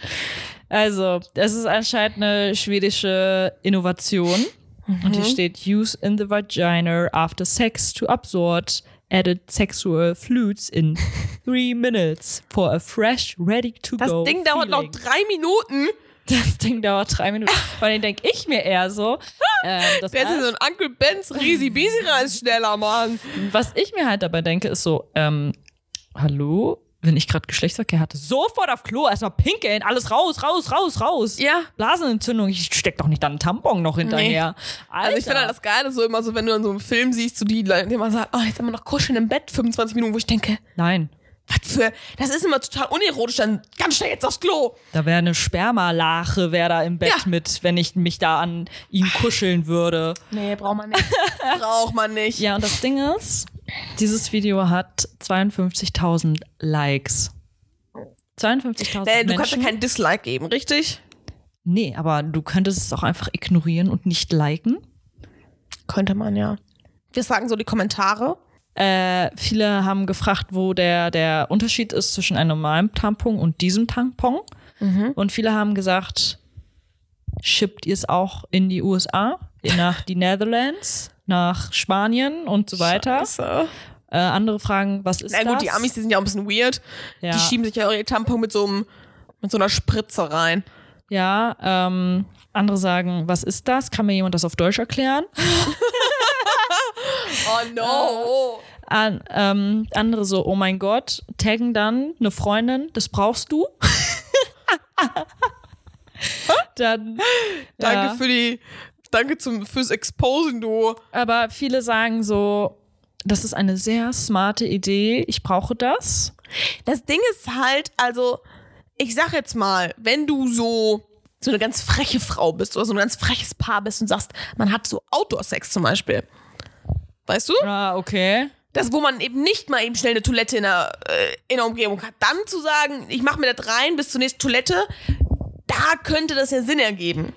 Also, es ist anscheinend eine schwedische Innovation. Und hier steht, use in the vagina after sex to absorb added sexual fluids in three minutes for a fresh, ready to Das go. Ding dauert noch feeling. drei Minuten. Das Ding dauert drei Minuten. Und dann denke ich mir eher so, ähm, das ist so ein Uncle Ben's Risi Bisi reist schneller, Mann. was ich mir halt dabei denke, ist so, ähm, hallo? Wenn ich gerade Geschlechtsverkehr hatte, sofort auf Klo, erstmal pinkeln, alles raus, raus, raus, raus. Ja. Blasenentzündung, ich steck doch nicht dann einen Tampon noch hinterher. Also ich finde halt das Geile so immer so, wenn du in so einem Film siehst, so die Leute, die immer sagen, oh, jetzt haben wir noch kuscheln im Bett, 25 Minuten, wo ich denke, Nein, was für, das ist immer total unerotisch, dann ganz schnell jetzt aufs Klo. da wäre eine Spermalache, wäre da im Bett Ja. mit, wenn ich mich da an ihm kuscheln würde. Nee, braucht man nicht. braucht man nicht. Ja, und das Ding ist, dieses Video hat 52.000 Likes. 52.000 Äh, du kannst ja keinen Dislike geben, richtig? Nee, aber du könntest es auch einfach ignorieren und nicht liken. Könnte man, ja. Wir sagen so die Kommentare. Äh, viele haben gefragt, wo der, der Unterschied ist zwischen einem normalen Tampon und diesem Tampon. Und viele haben gesagt, schippt ihr es auch in die USA, nach die Netherlands, nach Spanien und so weiter. Scheiße. Äh, andere fragen, was ist Na gut, das? die Amis, die sind ja auch ein bisschen weird. Ja. Die schieben sich ja ihr Tampon mit so einem, mit so einer Spritze rein. Ja, ähm, andere sagen, was ist das? Kann mir jemand das auf Deutsch erklären? Oh no. An, ähm, andere so, oh mein Gott, taggen dann eine Freundin, das brauchst du. dann, Danke ja. für die, danke zum, fürs Exposen, du. aber viele sagen so, das ist eine sehr smarte Idee, ich brauche das. Das Ding ist halt, also, ich sag jetzt mal, wenn du so, so eine ganz freche Frau bist oder so ein ganz freches Paar bist und sagst, man hat so Outdoor-Sex zum Beispiel. Weißt du? Ah, okay. Das, wo man eben nicht mal eben schnell eine Toilette in der, äh, in der Umgebung hat. Dann zu sagen, ich mache mir das rein bis zur nächsten Toilette, da könnte das ja Sinn ergeben.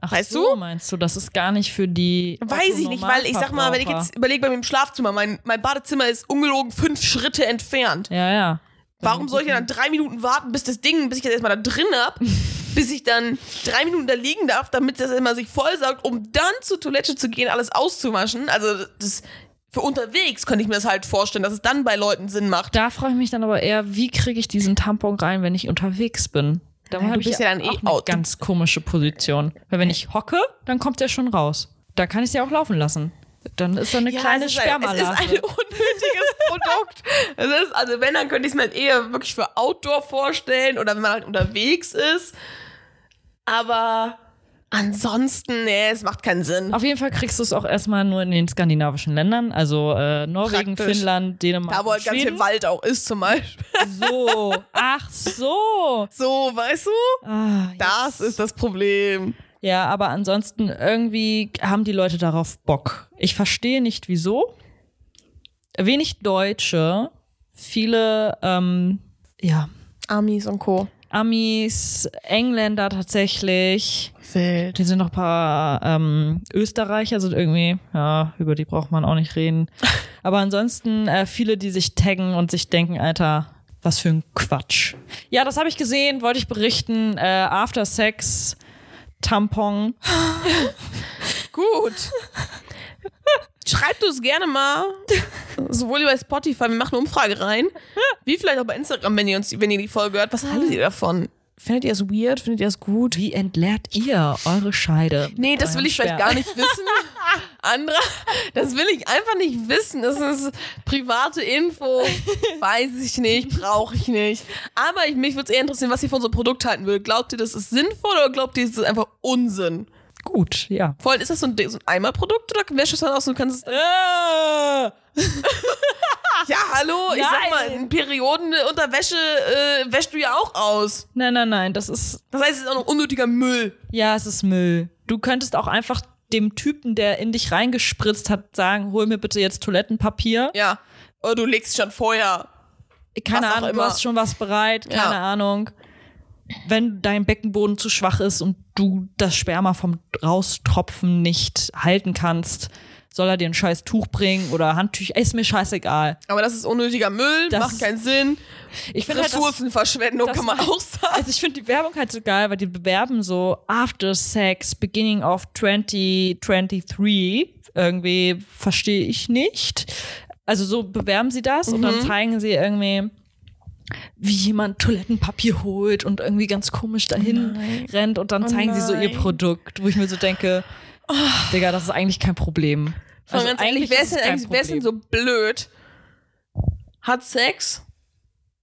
Ach Weißt so, du? meinst du, das ist gar nicht für die Weiß ich nicht, weil ich sag mal, wenn ich jetzt überlege bei mir im Schlafzimmer, mein, mein Badezimmer ist ungelogen fünf Schritte entfernt. Ja, ja. Warum soll ich dann drei Minuten warten, bis das Ding, bis ich das erstmal da drin hab, bis ich dann drei Minuten da liegen darf, damit das immer sich vollsaugt, um dann zur Toilette zu gehen, alles auszuwaschen? Also das für unterwegs könnte ich mir das halt vorstellen, dass es dann bei Leuten Sinn macht. Da frage ich mich dann aber eher, wie kriege ich diesen Tampon rein, wenn ich unterwegs bin? Da habe ich ja dann eh eine out. ganz komische Position. Weil wenn ich hocke, dann kommt der schon raus. Da kann ich es ja auch laufen lassen. Dann ist da eine kleine es ist ein, es ist Spermalache. ein unnötiges Produkt. Ist, also wenn, dann könnte ich es mir halt eher wirklich für Outdoor vorstellen oder wenn man halt unterwegs ist. Aber ansonsten, nee, es macht keinen Sinn. Auf jeden Fall kriegst du es auch erstmal nur in den skandinavischen Ländern, also äh, Norwegen, Praktisch. Finnland, Dänemark, Da, wo halt ganz viel. Wald auch ist zum Beispiel. So, ach so. So, weißt du? Ah, Das ist das Problem. Ja, aber ansonsten irgendwie haben die Leute darauf Bock. Ich verstehe nicht wieso. Wenig Deutsche, viele, ähm, ja, Amis und Co. Amis, Engländer tatsächlich. Wild. Die sind noch ein paar ähm, Österreicher, sind irgendwie, ja, über die braucht man auch nicht reden. Aber ansonsten äh, viele, die sich taggen und sich denken, Alter, was für ein Quatsch. Ja, das habe ich gesehen, wollte ich berichten. Äh, After Sex, Tampon. Gut. Schreibt uns gerne mal, sowohl über Spotify, wir machen eine Umfrage rein, wie vielleicht auch bei Instagram, wenn ihr uns, wenn ihr die Folge hört. Was haltet ihr davon? Findet ihr es weird? Findet ihr es gut? Wie entleert ihr eure Scheide? Nee, das will ich vielleicht gar nicht wissen. Andere, das will ich einfach nicht wissen. Das ist private Info. Weiß ich nicht, brauche ich nicht. Aber ich, mich würde es eher interessieren, was ihr von so einem Produkt halten würdet. Glaubt ihr, das ist sinnvoll oder glaubt ihr, das ist einfach Unsinn? Gut, ja. Vor allem, ist das so ein, so ein Eimerprodukt oder wäschst du es dann aus und kannst es. Äh, Ja, hallo, ich sag mal, in Periodenunterwäsche äh, wäschst du ja auch aus. nein, nein, nein, das ist, Das heißt, es ist auch noch unnötiger Müll. ja, es ist Müll. Du könntest auch einfach dem Typen, der in dich reingespritzt hat, sagen, hol mir bitte jetzt Toilettenpapier. Ja. Oder du legst schon vorher. Keine Ahnung, du hast schon was bereit, keine Ja. Ahnung. Wenn dein Beckenboden zu schwach ist und du das Sperma vom Raustropfen nicht halten kannst, soll er dir ein scheiß Tuch bringen oder Handtücher, ist mir scheißegal. Aber das ist unnötiger Müll, Das macht keinen Sinn. Ich finde halt, das- Ressourcenverschwendung das kann man auch sagen. Also ich finde die Werbung halt so geil, weil die bewerben so After Sex, Beginning of 2023. Irgendwie verstehe ich nicht. Also so bewerben sie das und Mhm. dann zeigen sie irgendwie, wie jemand Toilettenpapier holt und irgendwie ganz komisch dahin nein. rennt und dann Oh zeigen sie so ihr nein. Produkt, wo ich mir so denke, Digga, das ist eigentlich kein Problem. Also ganz ehrlich, wer ist denn eigentlich, wer ist denn so blöd? Hat Sex,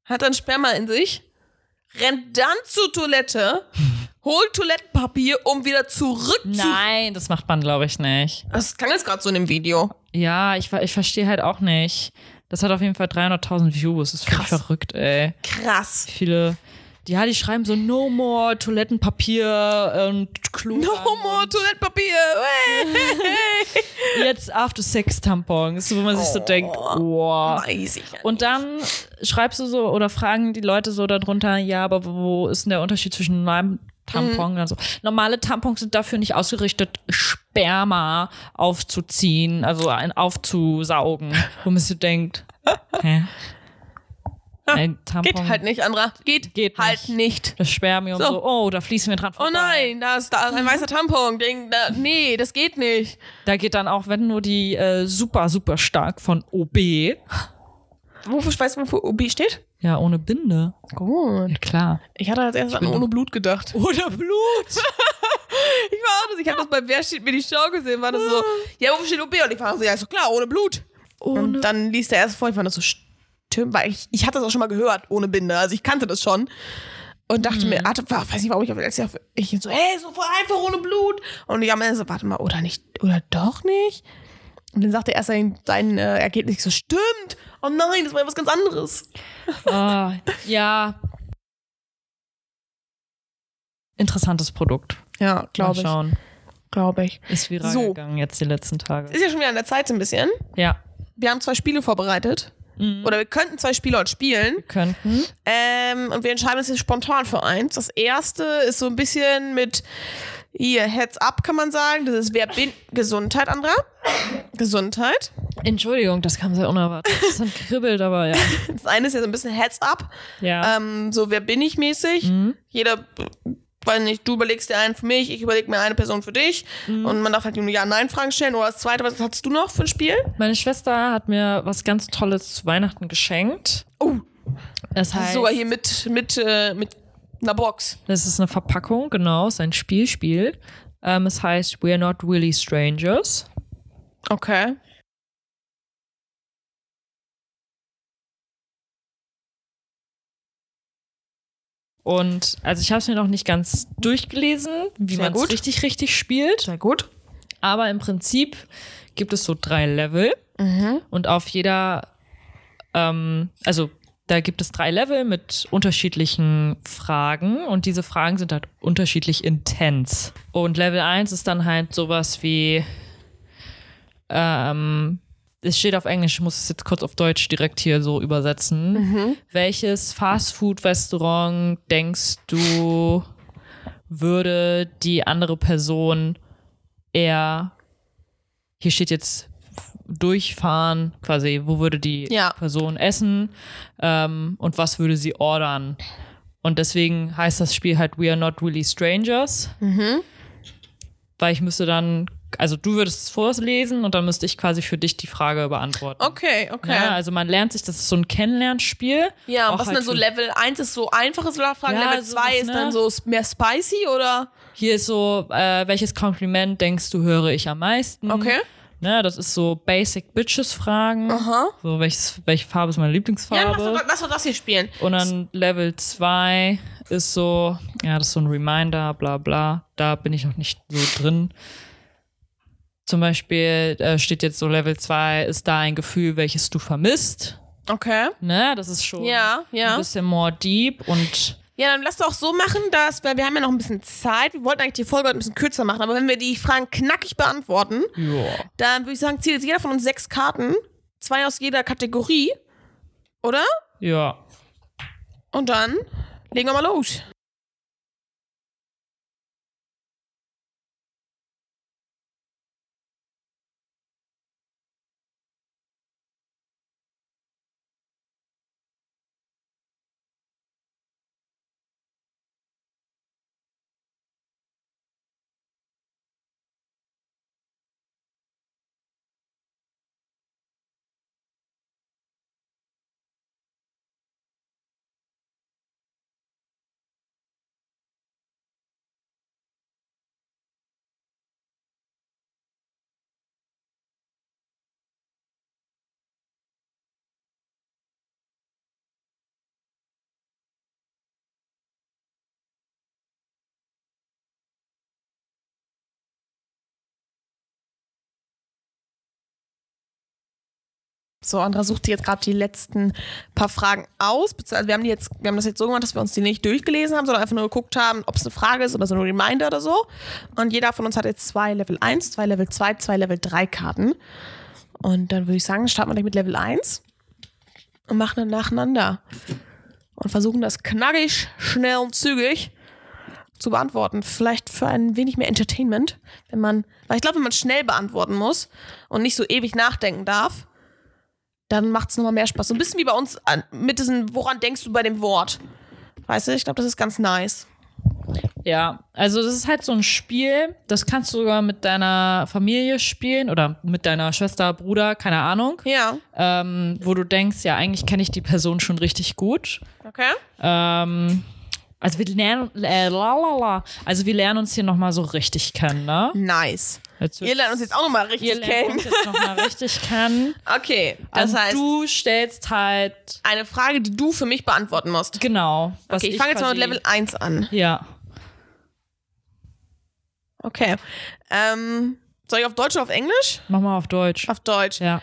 hat dann Sperma in sich, rennt dann zur Toilette, holt Toilettenpapier, um wieder zurück zu. Nein, das macht man, glaube ich, nicht. Das klang jetzt gerade so in dem Video. Ja, ich, ich verstehe halt auch nicht. Das hat auf jeden Fall 300.000 Views. Das ist Krass. verrückt, ey. Krass. Viele. Ja, die schreiben so No more Toilettenpapier und Klo. No more Toilettenpapier. Jetzt After Sex Tampons, wo man sich so denkt, wow. Weiß ich ja Und dann schreibst du so oder fragen die Leute so darunter, ja, aber wo ist denn der Unterschied zwischen normalem Tampon und so? Normale Tampons sind dafür nicht ausgerichtet, Sperma aufzuziehen, also ein, aufzusaugen, wo man sich so denkt, hä? Ein Tampon, Geht halt nicht, Andra. Geht, Geht halt nicht. das Spermium So. so. oh, da fließen wir dran Oh vorbei. nein, da ist, da ist ein weißer Tampon. Ding, da, nee, das geht nicht. Da geht dann auch, wenn nur die äh, super, super stark von OB, Wofür, weißt du, wofür OB steht? ja, ohne Binde. Gut. Ja, klar. Ich hatte als erstes an ohne Blut gedacht. Oder Blut. Ich war auch das, ich habe das bei Wer steht mir die Show gesehen, war das so, ja, wofür steht OB? Und ich war so, ja, ist doch klar, ohne Blut. Ohne Und dann liest der erst vor, ich fand das so stimmt, weil ich, ich hatte das auch schon mal gehört, ohne Binde, also ich kannte das schon. Und dachte mir, hatte, war, weiß nicht, warum ich auf als ich so, hey, so voll einfach ohne Blut. Und ich am Ende so, warte mal, oder nicht, oder doch nicht? Und dann sagte er erst sein, sein äh, Ergebnis ich so, stimmt. Oh nein, das war ja was ganz anderes. Ah, ja. Interessantes Produkt. Ja, glaube Mal ich. schauen. Glaube ich. Ist viral So. gegangen jetzt die letzten Tage. Ist ja schon wieder an der Zeit so ein bisschen. Ja. Wir haben zwei Spiele vorbereitet. Mhm. Oder wir könnten zwei Spiele heute spielen. Könnten. Ähm, und wir entscheiden uns jetzt spontan für eins. Das erste ist so ein bisschen mit hier Heads up, kann man sagen. Das ist wer bin Gesundheit, Andra. Gesundheit. Entschuldigung, das kam sehr unerwartet. Das hat kribbelt, aber ja. Das eine ist ja so ein bisschen Heads up. Ja. Ähm, so wer bin ich mäßig. Mhm. Jeder, weiß nicht, du überlegst dir einen für mich, ich überlege mir eine Person für dich. Mhm. Und man darf halt nur Ja-Nein-Fragen stellen. Oder das zweite, was hast du noch für ein Spiel? Meine Schwester hat mir was ganz Tolles zu Weihnachten geschenkt. Oh, Das heißt, sogar hier mit, mit, äh, mit einer Box. das ist eine Verpackung, genau, ist ein Spielspiel. Ähm, es heißt We're Not Really Strangers. Okay. Und also ich habe es mir noch nicht ganz durchgelesen, wie man es richtig, richtig spielt. Sehr gut. Aber im Prinzip gibt es so drei Level Mhm. und auf jeder, ähm, also da gibt es drei Level mit unterschiedlichen Fragen und diese Fragen sind halt unterschiedlich intens. Und Level 1 ist dann halt sowas wie, ähm, es steht auf Englisch, ich muss es jetzt kurz auf Deutsch direkt hier so übersetzen. Mhm. Welches Fastfood-Restaurant denkst du, würde die andere Person eher, hier steht jetzt durchfahren, quasi, wo würde die Ja. Person essen ähm, und was würde sie ordern? Und deswegen heißt das Spiel halt We are not really strangers, Mhm. weil ich müsste dann, also du würdest es vorlesen und dann müsste ich quasi für dich die Frage beantworten. Okay, okay. Ja, also man lernt sich, das ist so ein Kennenlernspiel. Ja, was halt denn so Level 1 ist so einfaches Fragen, Ja, Level 2 sowas, ist ne? dann so mehr spicy oder? Hier ist so, äh, welches Kompliment denkst du, höre ich am meisten? Okay. Ne, das ist so Basic Bitches Fragen. Aha. So, welches, welche Farbe ist meine Ja, Lieblingsfarbe? lass, doch- lass doch das hier spielen. Und dann Level 2 ist so, ja, das ist so ein Reminder, bla bla. Da bin ich noch nicht so drin. Zum Beispiel äh, steht jetzt so Level 2, ist da ein Gefühl, welches du vermisst. Okay. Ne, das ist schon Ja, ein ja. bisschen more deep und Ja, dann lass doch so machen, dass, weil wir haben ja noch ein bisschen Zeit. Wir wollten eigentlich die Folge heute ein bisschen kürzer machen, aber wenn wir die Fragen knackig beantworten, ja. dann würde ich sagen, zieht jetzt jeder von uns sechs Karten. Zwei aus jeder Kategorie. Oder? Ja. Und dann legen wir mal los. So, Andra sucht jetzt gerade die letzten paar Fragen aus. Also wir haben die jetzt, wir haben das jetzt so gemacht, dass wir uns die nicht durchgelesen haben, sondern einfach nur geguckt haben, ob es eine Frage ist oder so ein Reminder oder so. Und jeder von uns hat jetzt zwei Level 1, zwei Level 2, zwei Level 3 Karten. Und dann würde ich sagen, starten wir gleich mit Level 1 und machen dann nacheinander. Und versuchen das knackig, schnell und zügig zu beantworten. Vielleicht für ein wenig mehr Entertainment, wenn man, weil ich glaube, wenn man schnell beantworten muss und nicht so ewig nachdenken darf, dann macht es nochmal mehr Spaß. So ein bisschen wie bei uns an, mit diesem, woran denkst du bei dem Wort? Weißt du, ich glaube, das ist ganz nice. Ja, also das ist halt so ein Spiel, das kannst du sogar mit deiner Familie spielen oder mit deiner Schwester, Bruder, keine Ahnung. Ja. Ähm, wo du denkst, ja, eigentlich kenne ich die Person schon richtig gut. Okay. Ähm, also wir lernen, äh, lalala. also wir lernen uns hier nochmal so richtig kennen, ne? Nice. Jetzt Ihr lernt uns jetzt auch nochmal richtig Ihr lernt kennen. uns jetzt nochmal richtig kennen. Okay, das Und heißt, du stellst halt, eine Frage, die du für mich beantworten musst. genau. Okay, ich fange jetzt mal mit Level 1 an. Ja. Okay. Ähm, soll ich auf Deutsch oder auf Englisch? Mach mal auf Deutsch. Auf Deutsch. Ja.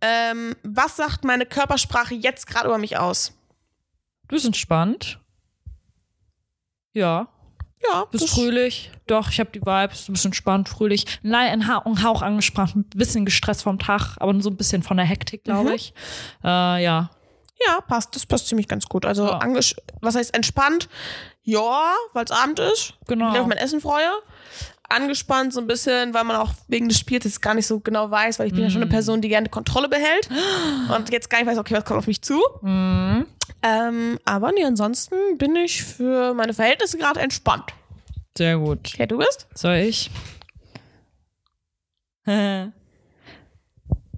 Ähm, was sagt meine Körpersprache jetzt gerade über mich aus? Du bist entspannt. Ja. Ja, Bist fröhlich. Doch, ich habe die Vibes. Du bist entspannt, fröhlich. Nein, ein, ha ein Hauch angespannt. Ein bisschen gestresst vom Tag, aber so ein bisschen von der Hektik, glaube Mhm. ich. Äh, ja. Ja, passt. Das passt ziemlich ganz gut. Also, Ja. was heißt entspannt? Ja, weil es Abend ist. Genau. Ich auf mein Essen freue. Angespannt so ein bisschen, weil man auch wegen des Spiels jetzt gar nicht so genau weiß, weil ich bin ja schon Mm. eine Person, die gerne Kontrolle behält und jetzt gar nicht weiß, okay, was kommt auf mich zu. Mhm. Ähm, aber nee, ansonsten bin ich für meine Verhältnisse gerade entspannt. Sehr gut. Okay, du bist? Soll ich?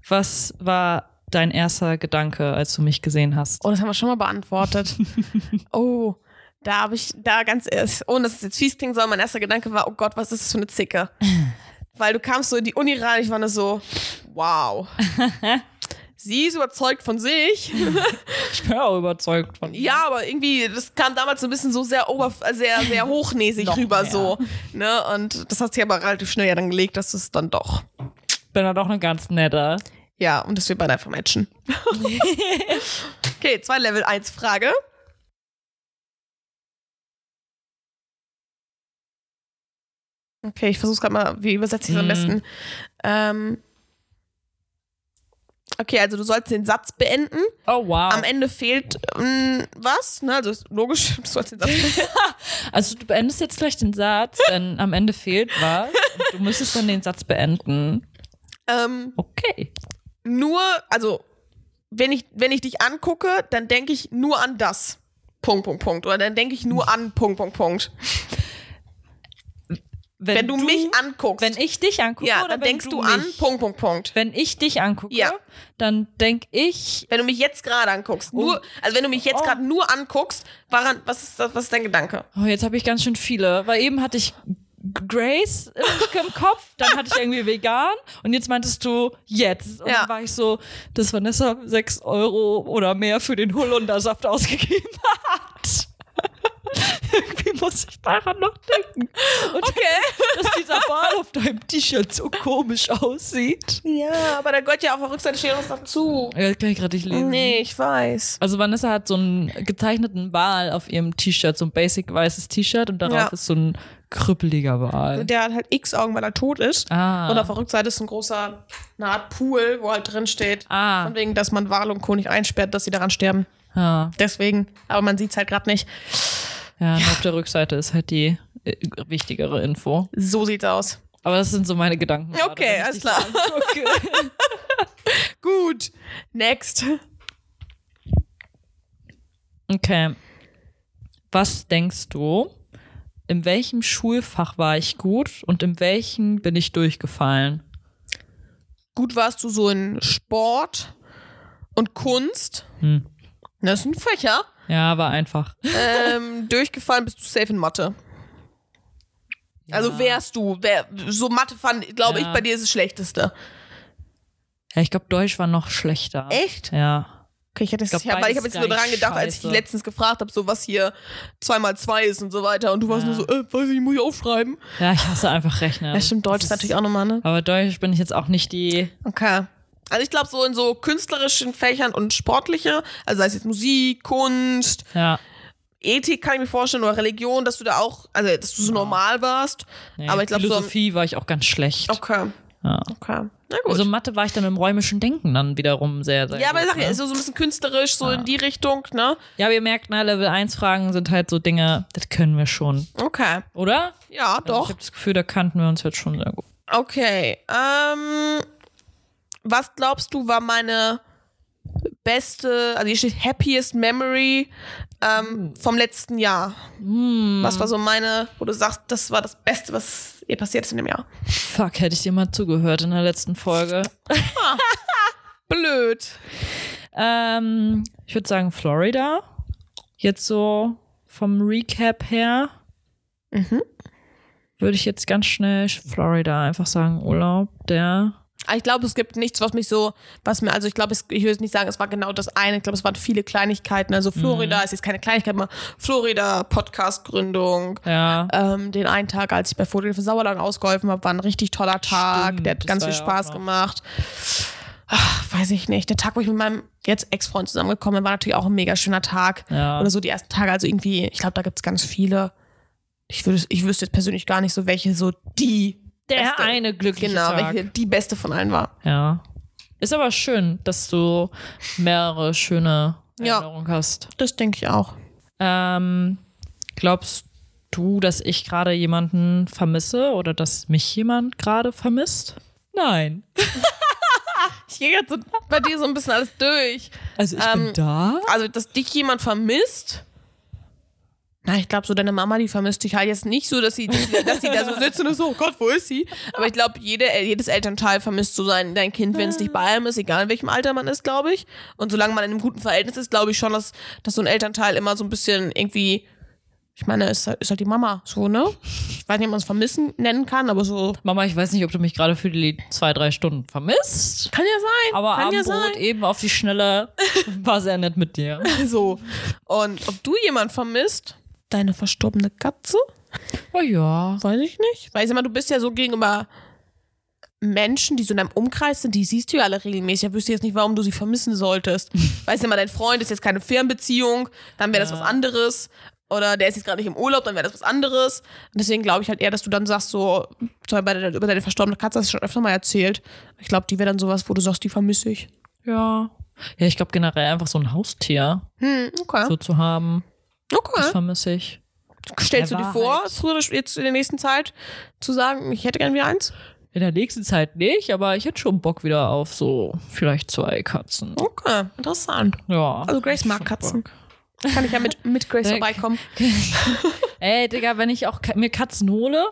Was war dein erster Gedanke, als du mich gesehen hast? Oh, das haben wir schon mal beantwortet. oh, da habe ich, da ganz erst, ohne dass es jetzt fies klingen soll, mein erster Gedanke war, oh Gott, was ist das für eine Zicke? Weil du kamst so in die Uni rein, ich war nur so, wow. Sie ist überzeugt von sich. Ich bin auch überzeugt von. Ja, aber irgendwie, das kam damals so ein bisschen so sehr oberf sehr, sehr hochnäsig rüber mehr. so. Ne? Und das hat sich aber relativ schnell ja dann gelegt, dass es dann doch. bin da doch eine ganz nette. Ja, und dass wir beide einfach matchen. okay, zwei Level 1 Frage. Okay, ich versuche gerade mal, wie übersetze ich es am Mhm. besten? Ähm, okay, also du sollst den Satz beenden. Oh, wow. Am Ende fehlt ähm, was, ne? Also ist logisch, du sollst den Satz beenden. Also du beendest jetzt gleich den Satz, denn am Ende fehlt was. Du müsstest dann den Satz beenden. ähm, Okay. nur, also wenn ich, wenn ich dich angucke, dann denke ich nur an das. Punkt, Punkt, Punkt. Oder dann denke ich nur an Punkt, Punkt, Punkt. Wenn, du, mich anguckst, Wenn ich dich angucke, ja, oder dann wenn denkst du, mich? an Punkt, Punkt, Punkt. Wenn ich dich angucke, Ja. dann denk ich, Wenn du mich jetzt gerade anguckst, nur, also wenn du mich jetzt Oh. gerade nur anguckst, waran, was ist, das, was ist dein Gedanke? oh, jetzt habe ich ganz schön viele, weil eben hatte ich Grace im, Kopf, dann hatte ich irgendwie vegan und jetzt meintest du jetzt. Und Ja. dann war ich so, dass Vanessa 6 Euro oder mehr für den Holundersaft ausgegeben hat. irgendwie muss ich daran noch denken. Und dass dieser Ball auf deinem T-Shirt so komisch aussieht. Ja, aber da gehört ja auf der Rückseite steht was dazu. Ja, das kann ich gerade nicht lesen. Nee, ich weiß. Also Vanessa hat so einen gezeichneten Wal auf ihrem T-Shirt, so ein basic weißes T-Shirt und darauf Ja. ist so ein krüppeliger Wal. Der hat halt X-Augen, weil er tot ist. Ah. Und auf der Rückseite ist ein großer, eine Art Pool, wo halt drin steht, Ah. von wegen, dass man Wal und Co. nicht einsperrt, dass sie daran sterben. Ja, Deswegen, aber man sieht's halt gerade nicht. ja, und auf der Rückseite ist halt die äh, wichtigere Info. So sieht's aus. Aber das sind so meine Gedanken. Okay, alles klar. Gut. Next. okay. Was denkst du, in welchem Schulfach war ich gut und in welchem bin ich durchgefallen? Gut warst du so in Sport und Kunst. Hm. Das sind Fächer. Ja, war einfach. Ähm, durchgefallen bist du safe in Mathe. Also wärst du, wär, so Mathe fand, glaube Ja. ich, bei dir ist das Schlechteste. Ja, ich glaube, Deutsch war noch schlechter. Echt? Ja. Okay, ich hätte es, glaub, ja, weil ich beides habe jetzt nur daran gedacht, als ich dich scheiße. letztens gefragt habe, so was hier 2 mal 2 ist und so weiter. Und du warst Ja. nur so, äh, weiß ich, nicht, muss ich aufschreiben. Ja, ich hasse einfach Rechnen. Ja, stimmt, Deutsch ist Das natürlich auch nochmal, ne? Aber Deutsch bin ich jetzt auch nicht die. Okay. Also ich glaube so in so künstlerischen Fächern und sportliche, also sei es jetzt Musik, Kunst, Ja. Ethik kann ich mir vorstellen oder Religion, dass du da auch, also dass du so normal warst. Nee, Aber ich glaube so. Philosophie war ich auch ganz schlecht. Okay, Ja. okay. Na gut. Also Mathe war ich dann im räumischen Denken dann wiederum sehr, sehr ja, aber ich gut, sag ja, ne? ist so so ein bisschen künstlerisch, so in die Richtung, ne? Ja, aber ihr merkt, ne, Level 1 Fragen sind halt so Dinge, das können wir schon, Okay. oder? Ja, Also ich doch. habe das Gefühl, da kannten wir uns jetzt schon sehr gut. Okay. Ähm, was glaubst du, war meine beste, also hier steht happiest memory ähm, vom letzten Jahr? Was war so meine, wo du sagst, das war das Beste, was ihr passiert ist in dem Jahr? Fuck, hätte ich dir mal zugehört in der letzten Folge. Blöd. Ähm, ich würde sagen Florida. Jetzt so vom Recap her. Mhm. Würde ich jetzt ganz schnell Florida einfach sagen, Urlaub, der. Aber Ich glaube, es gibt nichts, was mich so, was mir, also ich glaube, ich würde nicht sagen, es war genau das eine. Ich glaube, es waren viele Kleinigkeiten. Also Florida ist jetzt keine Kleinigkeit, aber Florida, Podcast-Gründung, Ja. Ähm, den einen Tag, als ich bei Foto für Sauerland ausgeholfen habe, war ein richtig toller Tag. Stimmt, der hat ganz viel Spaß gemacht. Ach, weiß ich nicht. Der Tag, wo ich mit meinem jetzt Ex-Freund zusammengekommen bin, war natürlich auch ein mega schöner Tag. Ja. Oder so die ersten Tage. Also irgendwie, ich glaube, da gibt es ganz viele. Ich, würde, ich wüsste jetzt persönlich gar nicht so, welche so die Der beste, eine glückliche genau, Tag. welche die beste von allen war. Ja. Ist aber schön, dass du mehrere schöne Ja. Erinnerungen hast. Das denke ich auch. Ähm, glaubst du, dass ich gerade jemanden vermisse oder dass mich jemand gerade vermisst? Nein. Ich gehe jetzt so bei dir so ein bisschen alles durch. Also ich Ähm, bin da. Also, dass dich jemand vermisst. Na, ich glaube, so deine Mama, die vermisst dich halt jetzt nicht so, dass sie, dass sie, da so sitzt und ist so, oh Gott, wo ist sie? Aber ich glaube, jede, jedes Elternteil vermisst so sein, dein Kind, wenn es nicht bei einem ist, egal in welchem Alter man ist, glaube ich. Und solange man in einem guten Verhältnis ist, glaube ich schon, dass, dass so ein Elternteil immer so ein bisschen irgendwie, ich meine, ist, halt- ist halt die Mama, so, ne? Ich weiß nicht, ob man es vermissen nennen kann, aber so. Mama, ich weiß nicht, ob du mich gerade für die zwei, drei Stunden vermisst. Kann ja sein. Aber kann ja Abendbrot sein. eben auf die Schnelle war sehr nett mit dir. So. Und ob du jemand vermisst? Deine verstorbene Katze? Oh ja. Weiß ich nicht. Weil ich sag mal, du bist ja so gegenüber Menschen, die so in deinem Umkreis sind, die siehst du ja alle regelmäßig. Ich wüsste jetzt nicht, warum du sie vermissen solltest. weißt du mal, dein Freund ist jetzt keine Fernbeziehung, dann wäre das Ja. was anderes. Oder der ist jetzt gerade nicht im Urlaub, dann wäre das was anderes. Und deswegen glaube ich halt eher, dass du dann sagst, so, zum Beispiel deiner- über deine verstorbene Katze hast du schon öfter mal erzählt. Ich glaube, die wäre dann sowas, wo du sagst, die vermisse ich. Ja. Ja, ich glaube generell einfach so ein Haustier Hm, okay. so zu haben, das okay. vermisse ich. Stellst du dir vor, oder jetzt in der nächsten Zeit zu sagen, ich hätte gern wieder eins? In der nächsten Zeit nicht, aber ich hätte schon Bock wieder auf so vielleicht zwei Katzen. Okay, interessant. Ja. Also Grace mag Katzen. Bock. Kann ich ja mit, mit Grace vorbeikommen. Ey, Digga, wenn ich auch mir Katzen hole.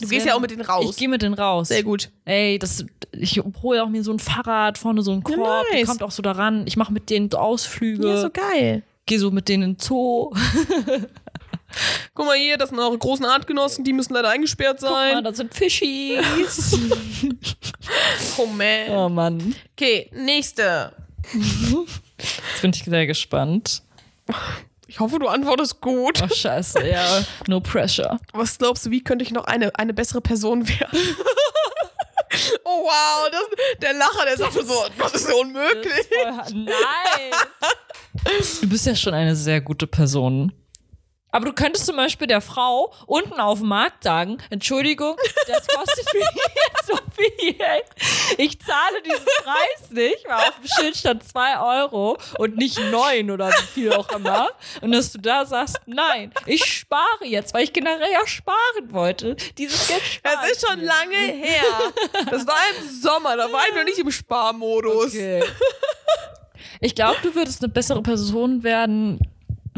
Du gehst ja auch mit denen raus. Ich gehe mit denen raus. Sehr gut. Ey, das, ich hole auch mir so ein Fahrrad, vorne so ein Korb, Ja, die nice. kommt auch so daran. Ich mache mit denen so Ausflüge, Ja, so geil. Gehe so mit denen in den Zoo. Guck mal hier, das sind eure großen Artgenossen, die müssen leider eingesperrt Guck mal, sein. da sind Fischis. Oh man. oh Mann. Okay, nächste. Jetzt bin ich sehr gespannt. Ich hoffe, du antwortest gut. Oh, scheiße, ja. No pressure. Was glaubst du, wie könnte ich noch eine, eine bessere Person werden? oh wow, das, der Lacher, der sagt so, das ist ja unmöglich. Nein. Du bist ja schon eine sehr gute Person. Aber du könntest zum Beispiel der Frau unten auf dem Markt sagen, Entschuldigung, das kostet mir jetzt so viel. Ich zahle diesen Preis nicht, weil auf dem Schild stand 2 Euro und nicht 9 oder wie viel auch immer. Und dass du da sagst, nein, ich spare jetzt, weil ich generell ja sparen wollte. Dieses Geld spare Das ist schon lange her. Das war im Sommer, da war ich noch nicht im Sparmodus. Okay. Ich glaube, du würdest eine bessere Person werden,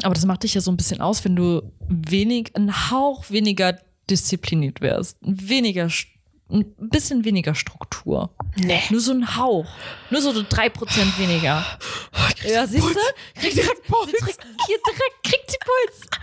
aber das macht dich ja so ein bisschen aus, wenn du wenig, ein Hauch weniger diszipliniert wärst. Weniger, ein bisschen weniger Struktur. Nee. Nur so ein Hauch. Nur so 3% weniger. Ja, siehst du? Krieg direkt Puls. Hier direkt kriegt sie Puls.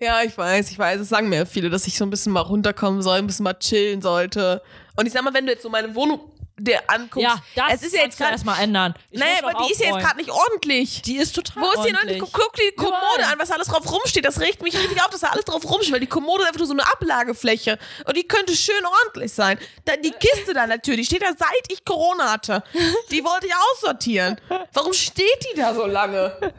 Ja, ich weiß, ich weiß. Es sagen mir viele, dass ich so ein bisschen mal runterkommen soll, ein bisschen mal chillen sollte. Und ich sag mal, wenn du jetzt so meine Wohnung dir anguckst. Ja, das es ist ja jetzt gerade. erstmal ändern. Ich Naja, aber die ist ja jetzt gerade nicht ordentlich. Die ist total Wo ist die ordentlich. Guck, guck die Kommode Überall. an, was da alles drauf rumsteht. Das regt mich richtig auf, dass da alles drauf rumsteht, weil die Kommode ist einfach nur so eine Ablagefläche. Und die könnte schön ordentlich sein. Dann die Kiste da natürlich, steht da seit ich Corona hatte. Die wollte ich aussortieren. Warum steht die da so lange?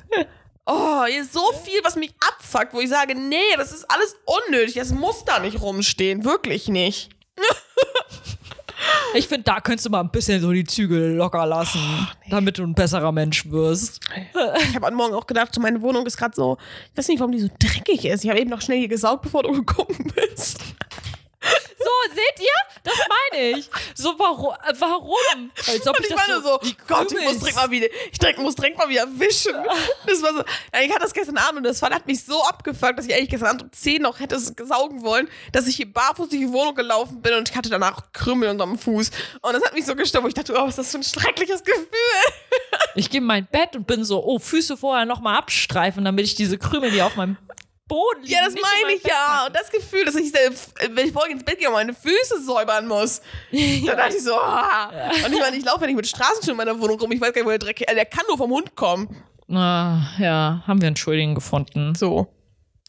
Oh, hier ist so viel, was mich abfuckt, wo ich sage, nee, das ist alles unnötig. Das muss da nicht rumstehen. Wirklich nicht. Ich finde, da könntest du mal ein bisschen so die Zügel locker lassen, Oh, damit du ein besserer Mensch wirst. Ich habe am Morgen auch gedacht, so meine Wohnung ist gerade so, ich weiß nicht, warum die so dreckig ist. Ich habe eben noch schnell hier gesaugt, bevor du gekommen bist. So, seht ihr? Das meine ich. So, warum? äh, Warum? Als ob Und ich das meine so, die Gott, ich muss direkt mal wieder, ich direkt, muss direkt mal wieder wischen. Das war so, ich hatte das gestern Abend und das hat mich so abgefuckt, dass ich eigentlich gestern Abend um 10 noch hätte es saugen wollen, dass ich hier barfuß durch die Wohnung gelaufen bin und ich hatte danach Krümmel unterm Fuß. Und das hat mich so gestört, wo ich dachte, oh, was ist das für ein schreckliches Gefühl. Ich gehe in mein Bett und bin so, oh, Füße vorher nochmal abstreifen, damit ich diese Krümel, die auf meinem Boden liegen, Ja, das meine mein ich ja. Und das Gefühl, dass ich, selbst, wenn ich morgen ins Bett gehe und meine Füße säubern muss. Da dachte ich so, ah. Und ich meine, ich laufe ja nicht mit Straßenschuhen in meiner Wohnung rum. Ich weiß gar nicht, wo der Dreck, äh, der kann nur vom Hund kommen. Ah, ja, haben wir einen Schuldigen gefunden. So.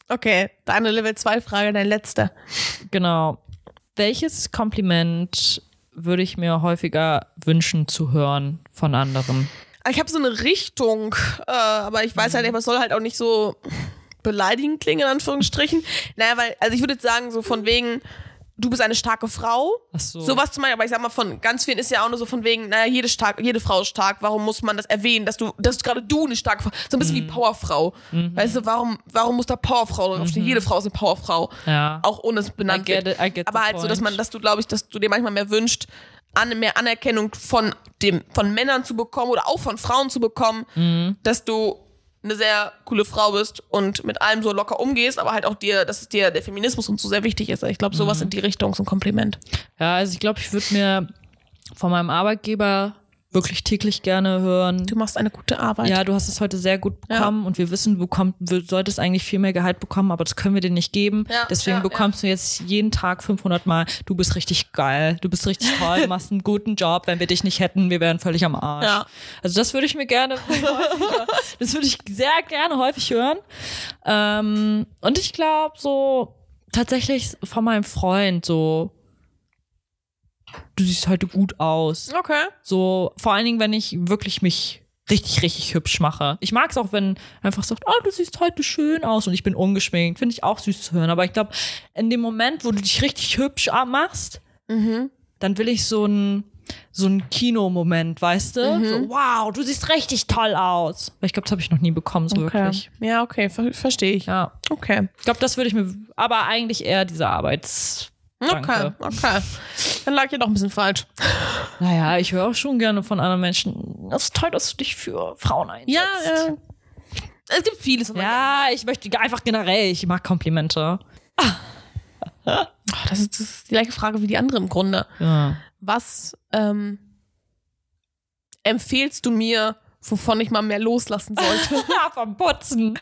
Okay, deine Level 2 Frage, dein letzter. Genau. Welches Kompliment würde ich mir häufiger wünschen zu hören von anderen? Ich habe so eine Richtung, äh, aber ich weiß halt nicht, was soll halt auch nicht so beleidigend klingen, in Anführungsstrichen. Naja, weil, also ich würde jetzt sagen, so von wegen, du bist eine starke Frau. Ach so. Sowas zum Beispiel, aber ich sag mal, von ganz vielen ist ja auch nur so von wegen, naja, jede, stark, jede Frau ist stark, warum muss man das erwähnen, dass du, dass gerade du eine starke Frau, so ein bisschen Mhm. wie Powerfrau. Weißt du, warum, warum muss da Powerfrau draufstehen? Jede Frau ist eine Powerfrau. Ja. Auch ohne es benannt I get it, I get aber halt so, dass point. man, dass du, glaube ich, dass du dir manchmal mehr wünscht, an, mehr Anerkennung von dem, von Männern zu bekommen oder auch von Frauen zu bekommen, Mhm. dass du eine sehr coole Frau bist und mit allem so locker umgehst, aber halt auch dir, dass es dir der Feminismus und so sehr wichtig ist. Ich glaube, sowas Mhm. in die Richtung, so ein Kompliment. Ja, also ich glaube, ich würde mir von meinem Arbeitgeber wirklich täglich gerne hören. Du machst eine gute Arbeit. Ja, du hast es heute sehr gut bekommen und wir wissen, du bekomm, du solltest eigentlich viel mehr Gehalt bekommen, aber das können wir dir nicht geben. Ja, Deswegen ja, bekommst du jetzt jeden Tag 500 Mal, du bist richtig geil, du bist richtig toll, du machst einen guten Job. Wenn wir dich nicht hätten, wir wären völlig am Arsch. Ja. Also das würde ich mir gerne das würde ich sehr gerne häufig hören. Ähm, und ich glaube so tatsächlich von meinem Freund so, du siehst heute gut aus. Okay. So, vor allen Dingen, wenn ich wirklich mich richtig, richtig hübsch mache. Ich mag es auch, wenn einfach sagt, oh, du siehst heute schön aus und ich bin ungeschminkt. Finde ich auch süß zu hören. Aber ich glaube, in dem Moment, wo du dich richtig hübsch machst, Mhm. dann will ich so ein so ein Kinomoment, weißt du? Mhm. So, wow, du siehst richtig toll aus. Weil ich glaube, das habe ich noch nie bekommen, so Okay. wirklich. Ja, okay, ver verstehe ich. Ja. Okay. Ich glaube, das würde ich mir, aber eigentlich eher diese Arbeits. Okay, Danke. okay. Dann lag ihr doch ein bisschen falsch. Naja, ich höre auch schon gerne von anderen Menschen. Das ist toll, dass du dich für Frauen einsetzt. Ja, äh, es gibt vieles. Ja, ich möchte einfach generell, ich mag Komplimente. Oh, das, ist, das ist die gleiche Frage wie die andere im Grunde. Ja. Was ähm, empfehlst du mir, wovon ich mal mehr loslassen sollte? vom Putzen.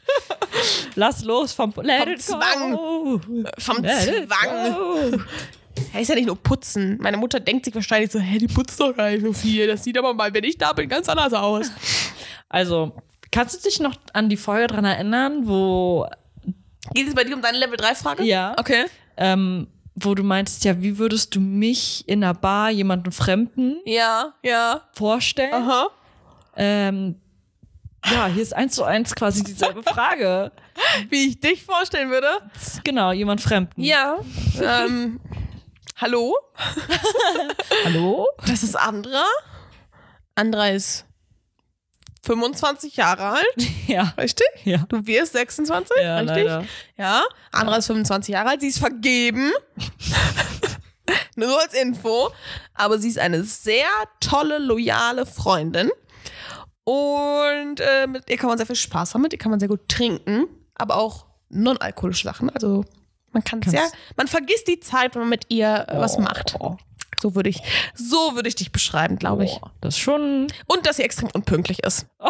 Lass los vom Vom Zwang. Go. Vom Let Zwang. Er ist ja nicht nur putzen. Meine Mutter denkt sich wahrscheinlich so, hä, die putzt doch gar nicht so viel. Das sieht aber mal, wenn ich da bin, ganz anders aus. Also, kannst du dich noch an die Folge dran erinnern, wo, Geht es bei dir um deine Level 3 Frage? Ja. Okay. ähm, wo du meintest, ja, wie würdest du mich in einer Bar jemanden Fremden Ja, ja. vorstellen? Aha. Ähm, ja, hier ist eins zu eins quasi dieselbe Frage. Wie ich dich vorstellen würde? Genau, jemand Fremden. Ja. ähm, hallo? Hallo? Das ist Andra. Andra ist 25 Jahre alt, Ja. richtig? Ja. Du wirst 26, Ja, richtig? leider. Ja. Andra ist 25 Jahre alt, sie ist vergeben. Nur als Info. Aber sie ist eine sehr tolle, loyale Freundin. Und äh, mit ihr kann man sehr viel Spaß haben, mit ihr kann man sehr gut trinken, aber auch non-alkoholische Sachen. Also man kann sehr, man vergisst die Zeit, wenn man mit ihr äh, was macht. Oh. So würde ich, so würde ich dich beschreiben, glaube ich. Boah, das ist schon Und dass sie extrem unpünktlich ist.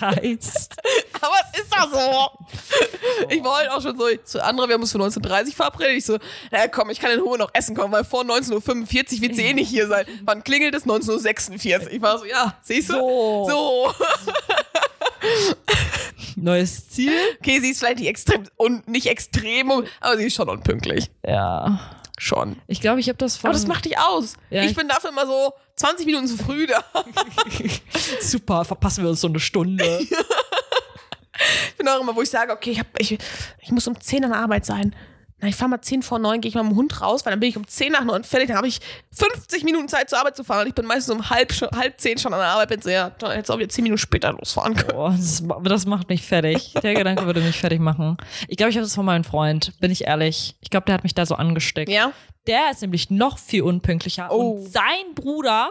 dreist. Aber es ist doch so. Ich war heute auch schon so zu anderen, wir haben uns für 19.30 verabredet. Ich so, na komm, ich kann in Ruhe noch essen kommen, weil vor 19.45 Uhr wird sie eh nicht hier sein. Wann klingelt es? 19.46 Uhr. Ich war so, ja, siehst du? So. So. Neues Ziel? Okay, sie ist vielleicht nicht extrem, und nicht extrem, aber sie ist schon unpünktlich. Ja. Schon. Ich glaube, ich habe das von. Aber das macht dich aus. Ja, ich ich- bin dafür immer so 20 Minuten zu früh da. Super, verpassen wir uns so eine Stunde. Ich bin auch immer, wo ich sage, okay, ich, hab, ich, ich muss um 10 an der Arbeit sein. Na, ich fahre mal 10 vor 9, gehe ich mal mit dem Hund raus, weil dann bin ich um 10 nach 9 fertig, dann habe ich 50 Minuten Zeit zur Arbeit zu fahren und ich bin meistens um halb, halb 10 schon an der Arbeit, bin so, ja, dann hättest du auch wieder 10 Minuten später losfahren können. Boah, das, das macht mich fertig. Der Gedanke würde mich fertig machen. Ich glaube, ich habe das von meinem Freund, bin ich ehrlich. Ich glaube, der hat mich da so angesteckt. Ja? Der ist nämlich noch viel unpünktlicher. Oh. Und sein Bruder,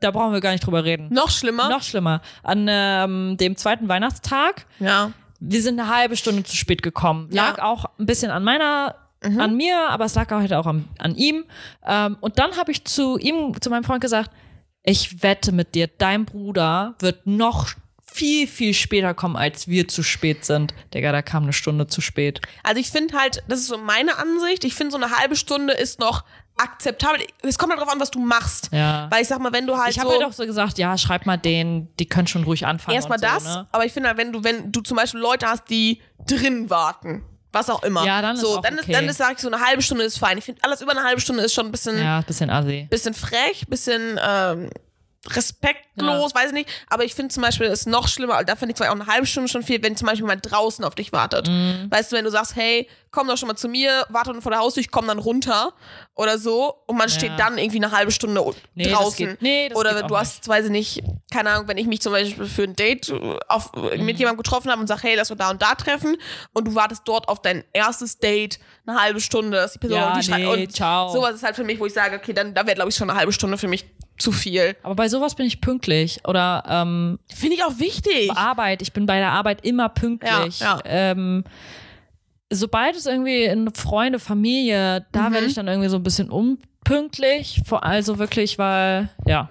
da brauchen wir gar nicht drüber reden. Noch schlimmer? Noch schlimmer. An ähm, dem zweiten Weihnachtstag, Ja. wir sind eine halbe Stunde zu spät gekommen. Ja. Lag auch ein bisschen an meiner, an mir, aber es lag auch heute auch an, an ihm. Ähm, und dann habe ich zu ihm, zu meinem Freund gesagt, ich wette mit dir, dein Bruder wird noch viel, viel später kommen, als wir zu spät sind. Digga, da kam eine Stunde zu spät. Also ich finde halt, das ist so meine Ansicht, ich finde so eine halbe Stunde ist noch akzeptabel. Es kommt halt drauf an, was du machst. Ja. Weil ich sag mal, wenn du halt Ich habe so halt auch so gesagt, ja, schreib mal den, die können schon ruhig anfangen. erstmal so, das, Ne? aber ich finde halt, wenn du, wenn du zum Beispiel Leute hast, die drin warten, was auch immer. Ja, dann ist so, auch dann okay. ist, dann ist, sag ich, so eine halbe Stunde ist fein. Ich finde, alles über eine halbe Stunde ist schon ein bisschen, Ja, bisschen assi. bisschen frech, bisschen ähm, respektlos, weiß ich nicht. Aber ich finde zum Beispiel, ist noch schlimmer, da finde ich zwar auch eine halbe Stunde schon viel, wenn zum Beispiel jemand draußen auf dich wartet. Mhm. Weißt du, wenn du sagst, hey, komm doch schon mal zu mir, warte vor der Haustür, ich komm dann runter oder so und man steht Ja. dann irgendwie eine halbe Stunde Nee, das draußen. geht- nee, das oder du hast, weiß ich nicht, keine Ahnung, wenn ich mich zum Beispiel für ein Date auf, Mhm. mit jemandem getroffen habe und sag, hey, lass uns da und da treffen und du wartest dort auf dein erstes Date eine halbe Stunde, dass die Person Ja, schreibt nee, und ciao. sowas ist halt für mich, wo ich sage, okay, dann da wäre glaube ich schon eine halbe Stunde für mich zu viel. Aber bei sowas bin ich pünktlich. Oder ähm, Finde ich auch wichtig. Arbeit. Ich bin bei der Arbeit immer pünktlich. Ja, ja. Ähm, sobald es irgendwie in Freunde, Familie, da Mhm. werde ich dann irgendwie so ein bisschen unpünktlich. Vor also wirklich, weil, ja,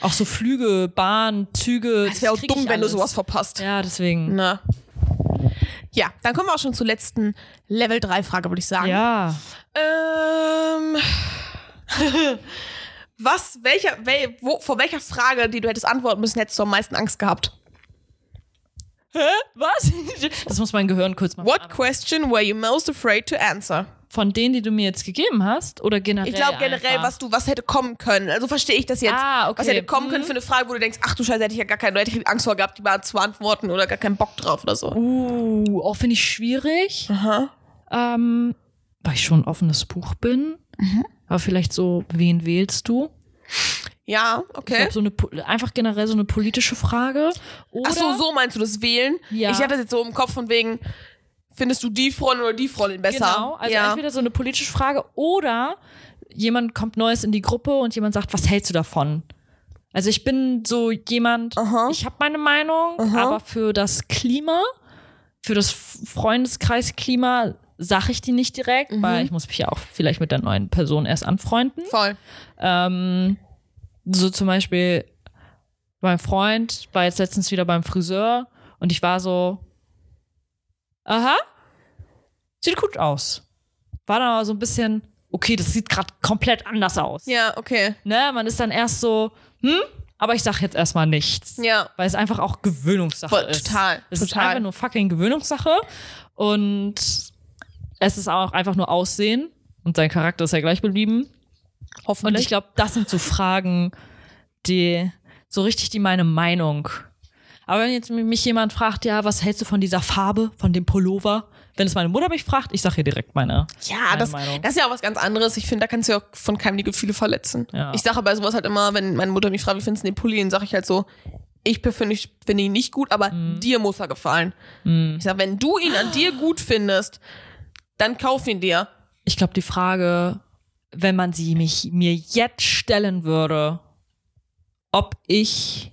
auch so Flüge, Bahn, Züge. Es wäre auch dumm, wenn du sowas verpasst. Ja, deswegen. Na. Ja, dann kommen wir auch schon zur letzten Level 3 Frage, würde ich sagen. Ja. Ähm. Was, welcher, wel, wo, vor welcher Frage, die du hättest antworten müssen, hättest du am meisten Angst gehabt? Hä? Was? Das muss mein Gehirn kurz mal What question were you most afraid to answer? Von denen, die du mir jetzt gegeben hast? Oder generell? Ich glaube generell, einfach? was du, was hätte kommen können. Also verstehe ich das jetzt. Ah, okay. Was hätte kommen können Mhm. für eine Frage, wo du denkst, ach du Scheiße, hätte ich ja gar keine, hätte ich Angst vor gehabt, die mal zu beantworten oder gar keinen Bock drauf oder so. Uh, auch finde ich schwierig. Aha. Ähm, weil ich schon ein offenes Buch bin. Mhm. Aber vielleicht so, wen wählst du? Ja, Ich okay. glaube, so eine, einfach generell so eine politische Frage. Oder, Ach so, so meinst du das Wählen? Ja. Ich hatte das jetzt so im Kopf von wegen, findest du die Freundin oder die Freundin besser? Genau, also ja. entweder so eine politische Frage oder jemand kommt Neues in die Gruppe und jemand sagt, was hältst du davon? Also ich bin so jemand, Aha. ich habe meine Meinung, Aha. aber für das Klima, für das Freundeskreisklima sage ich die nicht direkt, Mhm. weil ich muss mich ja auch vielleicht mit der neuen Person erst anfreunden. Voll. Ähm, so zum Beispiel, mein Freund war jetzt letztens wieder beim Friseur und ich war so, aha, sieht gut aus. War dann aber so ein bisschen, okay, das sieht gerade komplett anders aus. Ja, okay. Ne, man ist dann erst so, hm, aber ich sag jetzt erstmal nichts. Ja. Weil es einfach auch Gewöhnungssache Voll, ist. total, Es ist total. einfach nur fucking Gewöhnungssache. Und es ist auch einfach nur Aussehen. Und sein Charakter ist ja gleich geblieben. Hoffentlich. Und ich glaube, das sind so Fragen, die so richtig die meine Meinung. Aber wenn jetzt mich jemand fragt, ja, was hältst du von dieser Farbe, von dem Pullover? Wenn es meine Mutter mich fragt, ich sage ihr direkt meine. ja, meine das, Meinung. das ist ja auch was ganz anderes. Ich finde, da kannst du ja auch von keinem die Gefühle verletzen. Ja. Ich sage bei sowas halt immer, wenn meine Mutter mich fragt, wie findest du den Pulli, dann sage ich halt so, ich persönlich finde ihn nicht gut, aber Mhm. dir muss er gefallen. Ich sage, wenn du ihn an dir gut findest, dann kauf ihn dir. Ich glaube, die Frage, wenn man sie mich, mir jetzt stellen würde, ob ich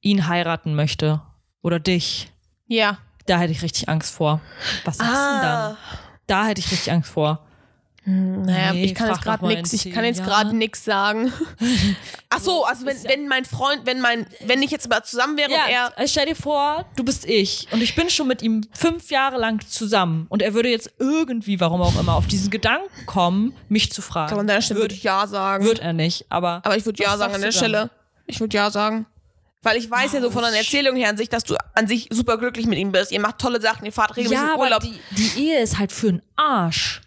ihn heiraten möchte oder dich, Ja. da hätte ich richtig Angst vor. Was sagst du denn dann? Da hätte ich richtig Angst vor. Naja, Nee, ich kann jetzt gerade in ich kann jetzt gerade Jahren. nix sagen. Ach so, also wenn, wenn mein Freund, wenn mein, wenn ich jetzt mal zusammen wäre und Ja, er, äh, stell dir vor, du bist ich und ich bin schon mit ihm fünf Jahre lang zusammen und er würde jetzt irgendwie, warum auch immer, auf diesen Gedanken kommen, mich zu fragen. an deiner Stelle würde ich ja sagen. wird er nicht, aber. Aber ich würde ja sagen an der? Stelle. Ich würde ja sagen. Weil ich weiß ja so von deiner Erzählung her an sich, dass du an sich super glücklich mit ihm bist. Ihr macht tolle Sachen, ihr fahrt regelmäßig ja, in aber Urlaub. die, die Ehe ist halt für einen Arsch.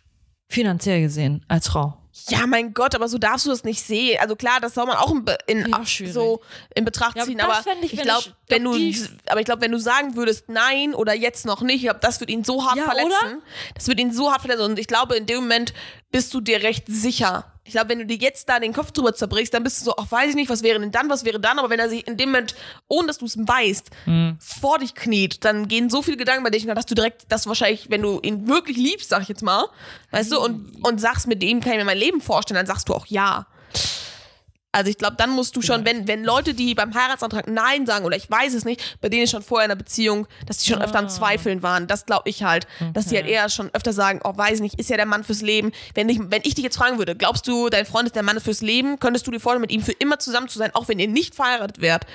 Finanziell gesehen, als Frau. Ja, mein Gott, aber so darfst du das nicht sehen. Also klar, das soll man auch in, in, schwierig. so in Betracht Ja, ziehen. Aber ich, ich glaube, wenn du, aber ich glaube, wenn du sagen würdest nein oder jetzt noch nicht, ich glaube, das wird ihn so hart Ja, verletzen. oder? Das wird ihn so hart verletzen. Und ich glaube, in dem Moment bist du dir recht sicher. Ich glaube, wenn du dir jetzt da den Kopf drüber zerbrichst, dann bist du so, ach, weiß ich nicht, was wäre denn dann, was wäre dann. Aber wenn er sich in dem Moment, ohne dass du es weißt, Hm. vor dich kniet, dann gehen so viele Gedanken bei dich, dass du direkt das wahrscheinlich, wenn du ihn wirklich liebst, sag ich jetzt mal, weißt du, und, und sagst, mit dem kann ich mir mein Leben vorstellen, dann sagst du auch ja. Also ich glaube, dann musst du schon, wenn, wenn Leute, die beim Heiratsantrag Nein sagen oder ich weiß es nicht, bei denen ist schon vorher in einer Beziehung, dass die schon öfter Ah. am Zweifeln waren. Das glaube ich halt. Dass die halt eher schon öfter sagen, oh, weiß nicht, ist ja der Mann fürs Leben. Wenn ich, wenn ich dich jetzt fragen würde, glaubst du, dein Freund ist der Mann fürs Leben, könntest du dir vorstellen, mit ihm für immer zusammen zu sein, auch wenn ihr nicht verheiratet wärt?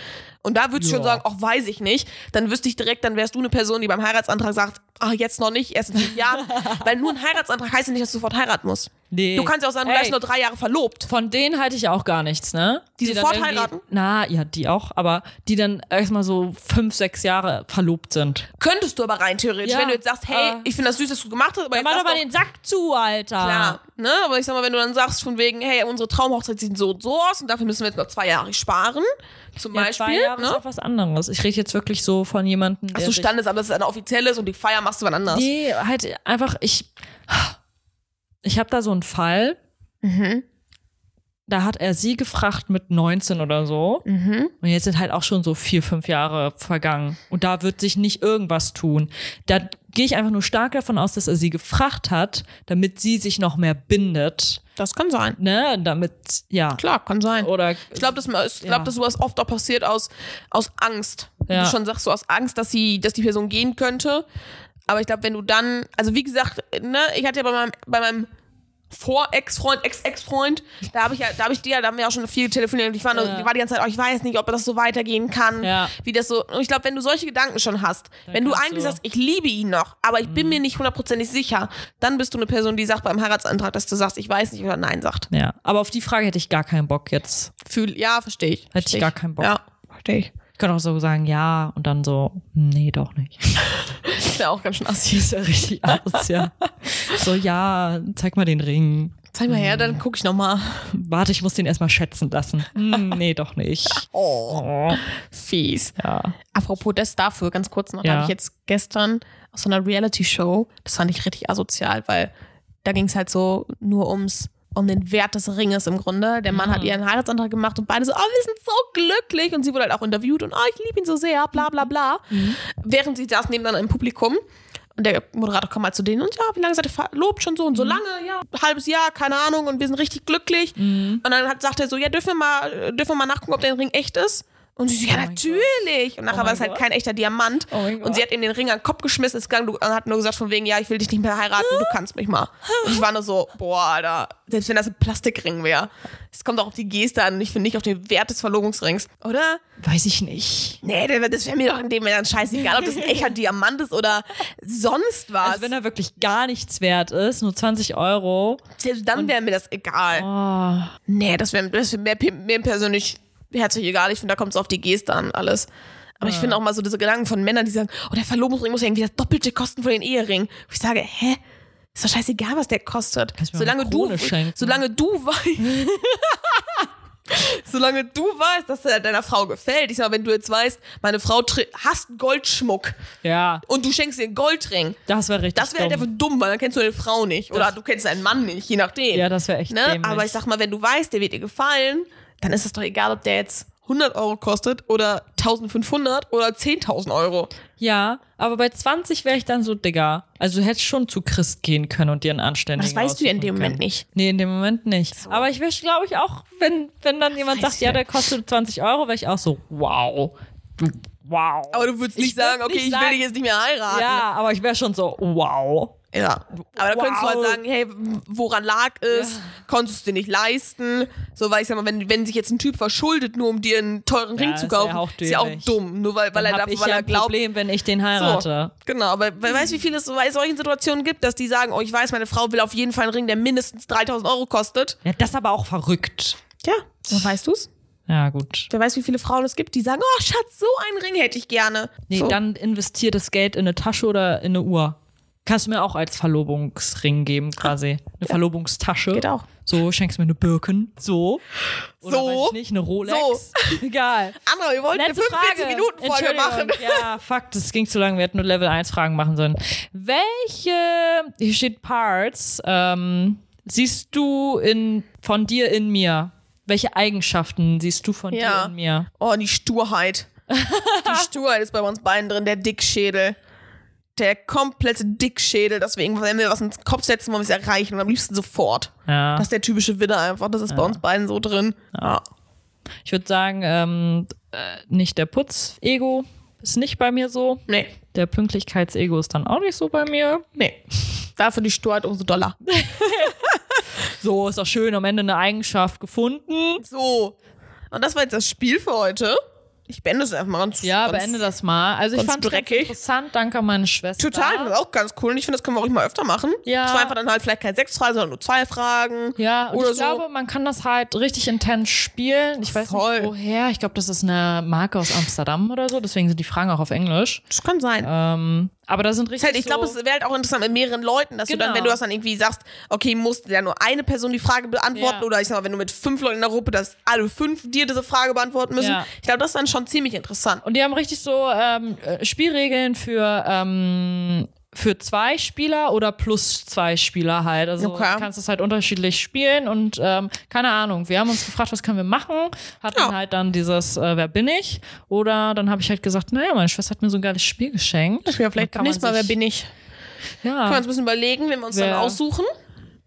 Und da würdest du schon Ja. sagen, ach, weiß ich nicht. Dann wüsste ich direkt, dann wärst du eine Person, die beim Heiratsantrag sagt, ach, jetzt noch nicht, erst in fünf Jahren. Weil nur ein Heiratsantrag heißt ja nicht, dass du sofort heiraten musst. Nee. Du kannst ja auch sagen, du bleibst nur drei Jahre verlobt. Von denen halte ich auch gar nichts, ne? Die dann sofort heiraten? Na, ja, die auch, aber die dann erstmal so fünf, sechs Jahre verlobt sind. Könntest du aber rein theoretisch, Ja, wenn du jetzt sagst, hey, äh, ich finde das süß, dass du gemacht hast, aber Dann jetzt mach doch mal den Sack zu, Alter. Klar, ne? Aber ich sag mal, wenn du dann sagst von wegen, hey, unsere Traumhochzeit sieht so und so aus und dafür müssen wir jetzt noch zwei Jahre sparen, zum Ja, Beispiel, zwei Jahre ist ne? auch was anderes. Ich rede jetzt wirklich so von jemandem, Achso, sich- Standes, aber das ist eine offizielles und die Feier machst du wann anders. Nee, halt einfach, ich. Ich habe da so einen Fall. Mhm. Da hat er sie gefragt mit 19 oder so. Mhm. Und jetzt sind halt auch schon so vier, fünf Jahre vergangen. Und da wird sich nicht irgendwas tun. Da gehe ich einfach nur stark davon aus, dass er sie gefragt hat, damit sie sich noch mehr bindet. Das kann sein. Ne? Damit, ja. Klar, kann sein. Oder Ich glaube, dass, ich Ja. glaub, dass sowas oft auch passiert aus, aus Angst. Ja. Du schon sagst, so aus Angst, dass, sie, dass die Person gehen könnte. Aber ich glaube, wenn du dann, also wie gesagt, ne, ich hatte ja bei meinem, bei meinem Vor-Ex-Freund, Ex-Ex-Freund, da habe ich ja, da habe ich dir, da haben wir auch schon viel telefoniert und ich war, nur, Ja. die war die ganze Zeit, oh, ich weiß nicht, ob das so weitergehen kann, Ja. wie das so, und ich glaube, wenn du solche Gedanken schon hast, wenn du eigentlich du- sagst, ich liebe ihn noch, aber ich bin mir nicht hundertprozentig sicher, dann bist du eine Person, die sagt beim Heiratsantrag, dass du sagst, ich weiß nicht oder nein sagt. ja. Aber auf die Frage hätte ich gar keinen Bock jetzt. Fühl, ja, verstehe ich. Hätte Versteh ich gar keinen Bock. Ja, verstehe ich. Ich könnte auch so sagen, ja, und dann so, nee, doch nicht. Das wäre auch ganz schön assi. Ist ja richtig aus, ja. So, ja, zeig mal den Ring. Zeig mal her, dann guck ich nochmal. Warte, ich muss den erstmal schätzen lassen. Hm, nee, doch nicht. Oh, fies. ja. Apropos das dafür, ganz kurz noch, da Ja. habe ich jetzt gestern aus so einer Reality-Show, das fand ich richtig asozial, weil da ging es halt so nur ums um den Wert des Ringes im Grunde. Der Mann hat Mhm. ihren Heiratsantrag gemacht und beide so, oh, wir sind so glücklich. Und sie wurde halt auch interviewt und, oh, ich liebe ihn so sehr, bla bla bla. Mhm. Während sie saßen nebeneinander im Publikum. Und der Moderator kam halt zu denen und ja, wie lange seid ihr verlobt? Schon so und so Mhm. lange? Ja, ein halbes Jahr, keine Ahnung. Und wir sind richtig glücklich. Mhm. Und dann hat, sagt er so, ja, dürfen wir mal, dürfen wir mal nachgucken, ob der Ring echt ist? Und sie so, ja, Oh mein natürlich. Und nachher Oh war es halt kein echter Diamant. Oh und sie hat ihm den Ring an den Kopf geschmissen, ist gegangen und hat nur gesagt von wegen, ja, ich will dich nicht mehr heiraten, du kannst mich mal. Und ich war nur so, boah, Alter, selbst wenn das ein Plastikring wäre. Es kommt auch auf die Geste an und ich finde nicht auf den Wert des Verlobungsrings, oder? Weiß ich nicht. Nee, das wäre mir doch in dem Moment dann scheißegal, ob das ein echter Diamant ist oder sonst was. Also wenn er wirklich gar nichts wert ist, nur 20 Euro. Selbst dann wäre mir das egal. Oh, Nee, das wäre wär mir persönlich herzlich egal. Ich finde, da kommt es auf die Geste an, alles. Aber ich finde auch mal so diese Gedanken von Männern, die sagen, oh, der Verlobungsring muss ja irgendwie das Doppelte kosten von den Ehering. Wo ich sage, hä? Ist doch scheißegal, was der kostet. Solange eine du, schenken. solange du weißt, solange du weißt, dass er deiner Frau gefällt. Ich sag, wenn du jetzt weißt, meine Frau hasst Goldschmuck ja, und du schenkst ihr einen Goldring, das wäre richtig das wäre halt einfach dumm, weil dann kennst du deine Frau nicht. Oder du kennst deinen Mann nicht, je nachdem. Ja, das wäre echt Ne? dämlich. Aber ich sag mal, wenn du weißt, der wird dir gefallen, dann ist es doch egal, ob der jetzt 100 Euro kostet oder 1500 oder 10.000 Euro. Ja, aber bei 20 wäre ich dann so, Digga. Also du hättest schon zu Christ gehen können und dir einen anständigen Das weißt du ja in dem Moment können. nicht. Nee, in dem Moment nicht. Aber ich wäre, glaube ich, auch, wenn, wenn dann jemand weiß sagt, ja, der kostet 20 Euro, wäre ich auch so, wow. Du wow. Aber du würdest nicht Ich würd sagen, okay, nicht ich will sagen- dich jetzt nicht mehr heiraten. Ja, aber ich wäre schon so, wow. Ja. Aber da könntest du halt Wow. sagen, hey, woran lag es? Konntest du dir nicht leisten? So, weil ich sag mal, wenn, wenn sich jetzt ein Typ verschuldet, nur um dir einen teuren Ring das zu kaufen, auch ist ja auch dumm. Nur weil, weil Dann er, hab da, ich weil ja er ein glaubt, Problem, wenn ich den So, heirate. genau, aber wer weiß, wie viel es so bei solchen Situationen gibt, dass die sagen, oh, ich weiß, meine Frau will auf jeden Fall einen Ring, der mindestens 3000 Euro kostet. Ja, das ist aber auch verrückt. Ja, so weißt du's? Ja, gut. Wer weiß, wie viele Frauen es gibt, die sagen, oh, Schatz, so einen Ring hätte ich gerne. Nee, so. dann investier das Geld in eine Tasche oder in eine Uhr. Kannst du mir auch als Verlobungsring geben, quasi. Eine Verlobungstasche. Geht auch. So, schenkst mir eine Birken. So. Oder So. weiß ich nicht, eine Rolex. So. Egal. Andra, wir wollten eine Letzte Frage. 45-Minuten-Folge machen. Ja, fuck, das ging zu lang. Wir hätten nur Level 1 Fragen machen sollen. Welche, hier steht Parts, ähm, siehst du in, von dir in mir? Welche Eigenschaften siehst du von Ja. dir in mir? Oh, die Sturheit. Die Sturheit ist bei uns beiden drin, der Dickschädel. Der komplette Dickschädel. Deswegen, wenn wir was ins Kopf setzen, wollen wir es erreichen und am liebsten sofort. Ja. Das ist der typische Widder einfach. Das ist bei uns beiden so drin. Ja. Ich würde sagen, ähm, äh, nicht der Putz-Ego ist nicht bei mir so. Nee, Der Pünktlichkeits-Ego ist dann auch nicht so bei mir. nee. Dafür die Sturheit umso doller. So, ist auch schön, am Ende eine Eigenschaft gefunden. So. Und das war jetzt das Spiel für heute. Ich beende es einfach mal ganz Ja, ganz beende das mal. Also ich fand es interessant. Danke an meine Schwester. Total, das auch ganz cool. Und ich finde, das können wir auch mal öfter machen. Ja. Das war einfach dann halt vielleicht keine sechs Fragen, sondern nur zwei Fragen. Ja, und ich so. glaube, man kann das halt richtig intens spielen. Ich weiß Voll. nicht woher. Ich glaube, das ist eine Marke aus Amsterdam oder so. Deswegen sind die Fragen auch auf Englisch. Das kann sein. Ähm, aber da sind richtig halt, ich glaube, so es wäre halt auch interessant mit mehreren Leuten, dass du dann, Genau. wenn du das dann irgendwie sagst, okay, musst ja nur eine Person die Frage beantworten Ja. oder ich sag mal, wenn du mit fünf Leuten in der Gruppe, dass alle fünf dir diese Frage beantworten müssen. Ja. Ich glaube, das ist dann schon ziemlich interessant. Und die haben richtig so ähm, äh, Spielregeln für, ähm, für zwei Spieler oder plus zwei Spieler halt. Also Okay. du kannst es halt unterschiedlich spielen und ähm, keine Ahnung. Wir haben uns gefragt, was können wir machen? Hatten Ja. halt dann dieses äh, Wer bin ich? Oder dann habe ich halt gesagt, naja, meine Schwester hat mir so ein geiles Spiel geschenkt. Ja, vielleicht nächsten Mal, wer bin ich? Können wir Ja, uns ein bisschen überlegen, wenn wir uns Wer- dann aussuchen,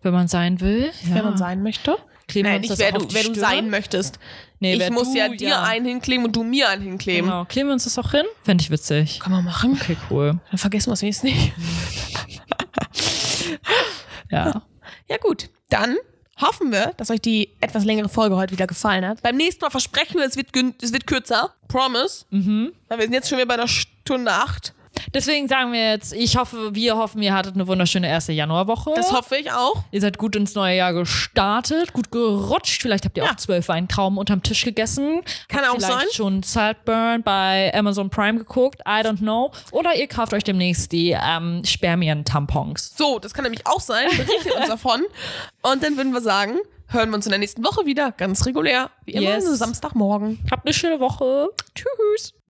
wenn man sein will. Ja. wer man sein möchte. Kleben wir Nein, uns nicht das wer auch du, auf die wer du Stirn? sein möchtest. Nee, ich wer muss du, ja dir einen hinkleben und du mir einen hinkleben. Genau, kleben wir uns das auch hin? Fände ich witzig. Kann man machen. Okay, cool. Dann vergessen wir es wenigstens nicht. Ja. Ja, gut. Dann hoffen wir, dass euch die etwas längere Folge heute wieder gefallen hat. Beim nächsten Mal versprechen wir, es wird, es wird kürzer. Promise. Mhm. Weil wir sind jetzt schon wieder bei einer Stunde acht. Deswegen sagen wir jetzt, ich hoffe, wir hoffen, ihr hattet eine wunderschöne erste Januarwoche. Das hoffe ich auch. Ihr seid gut ins neue Jahr gestartet, gut gerutscht. Vielleicht habt ihr Ja. auch zwölf Weintrauben unterm Tisch gegessen. Kann Habt auch vielleicht sein. schon Saltburn bei Amazon Prime geguckt. I don't know. Oder ihr kauft euch demnächst die ähm, Spermien-Tampons. So, das kann nämlich auch sein. Berichtet uns davon. Und dann würden wir sagen, hören wir uns in der nächsten Woche wieder. Ganz regulär. Wie immer, Yes. Samstagmorgen. Habt eine schöne Woche. Tschüss.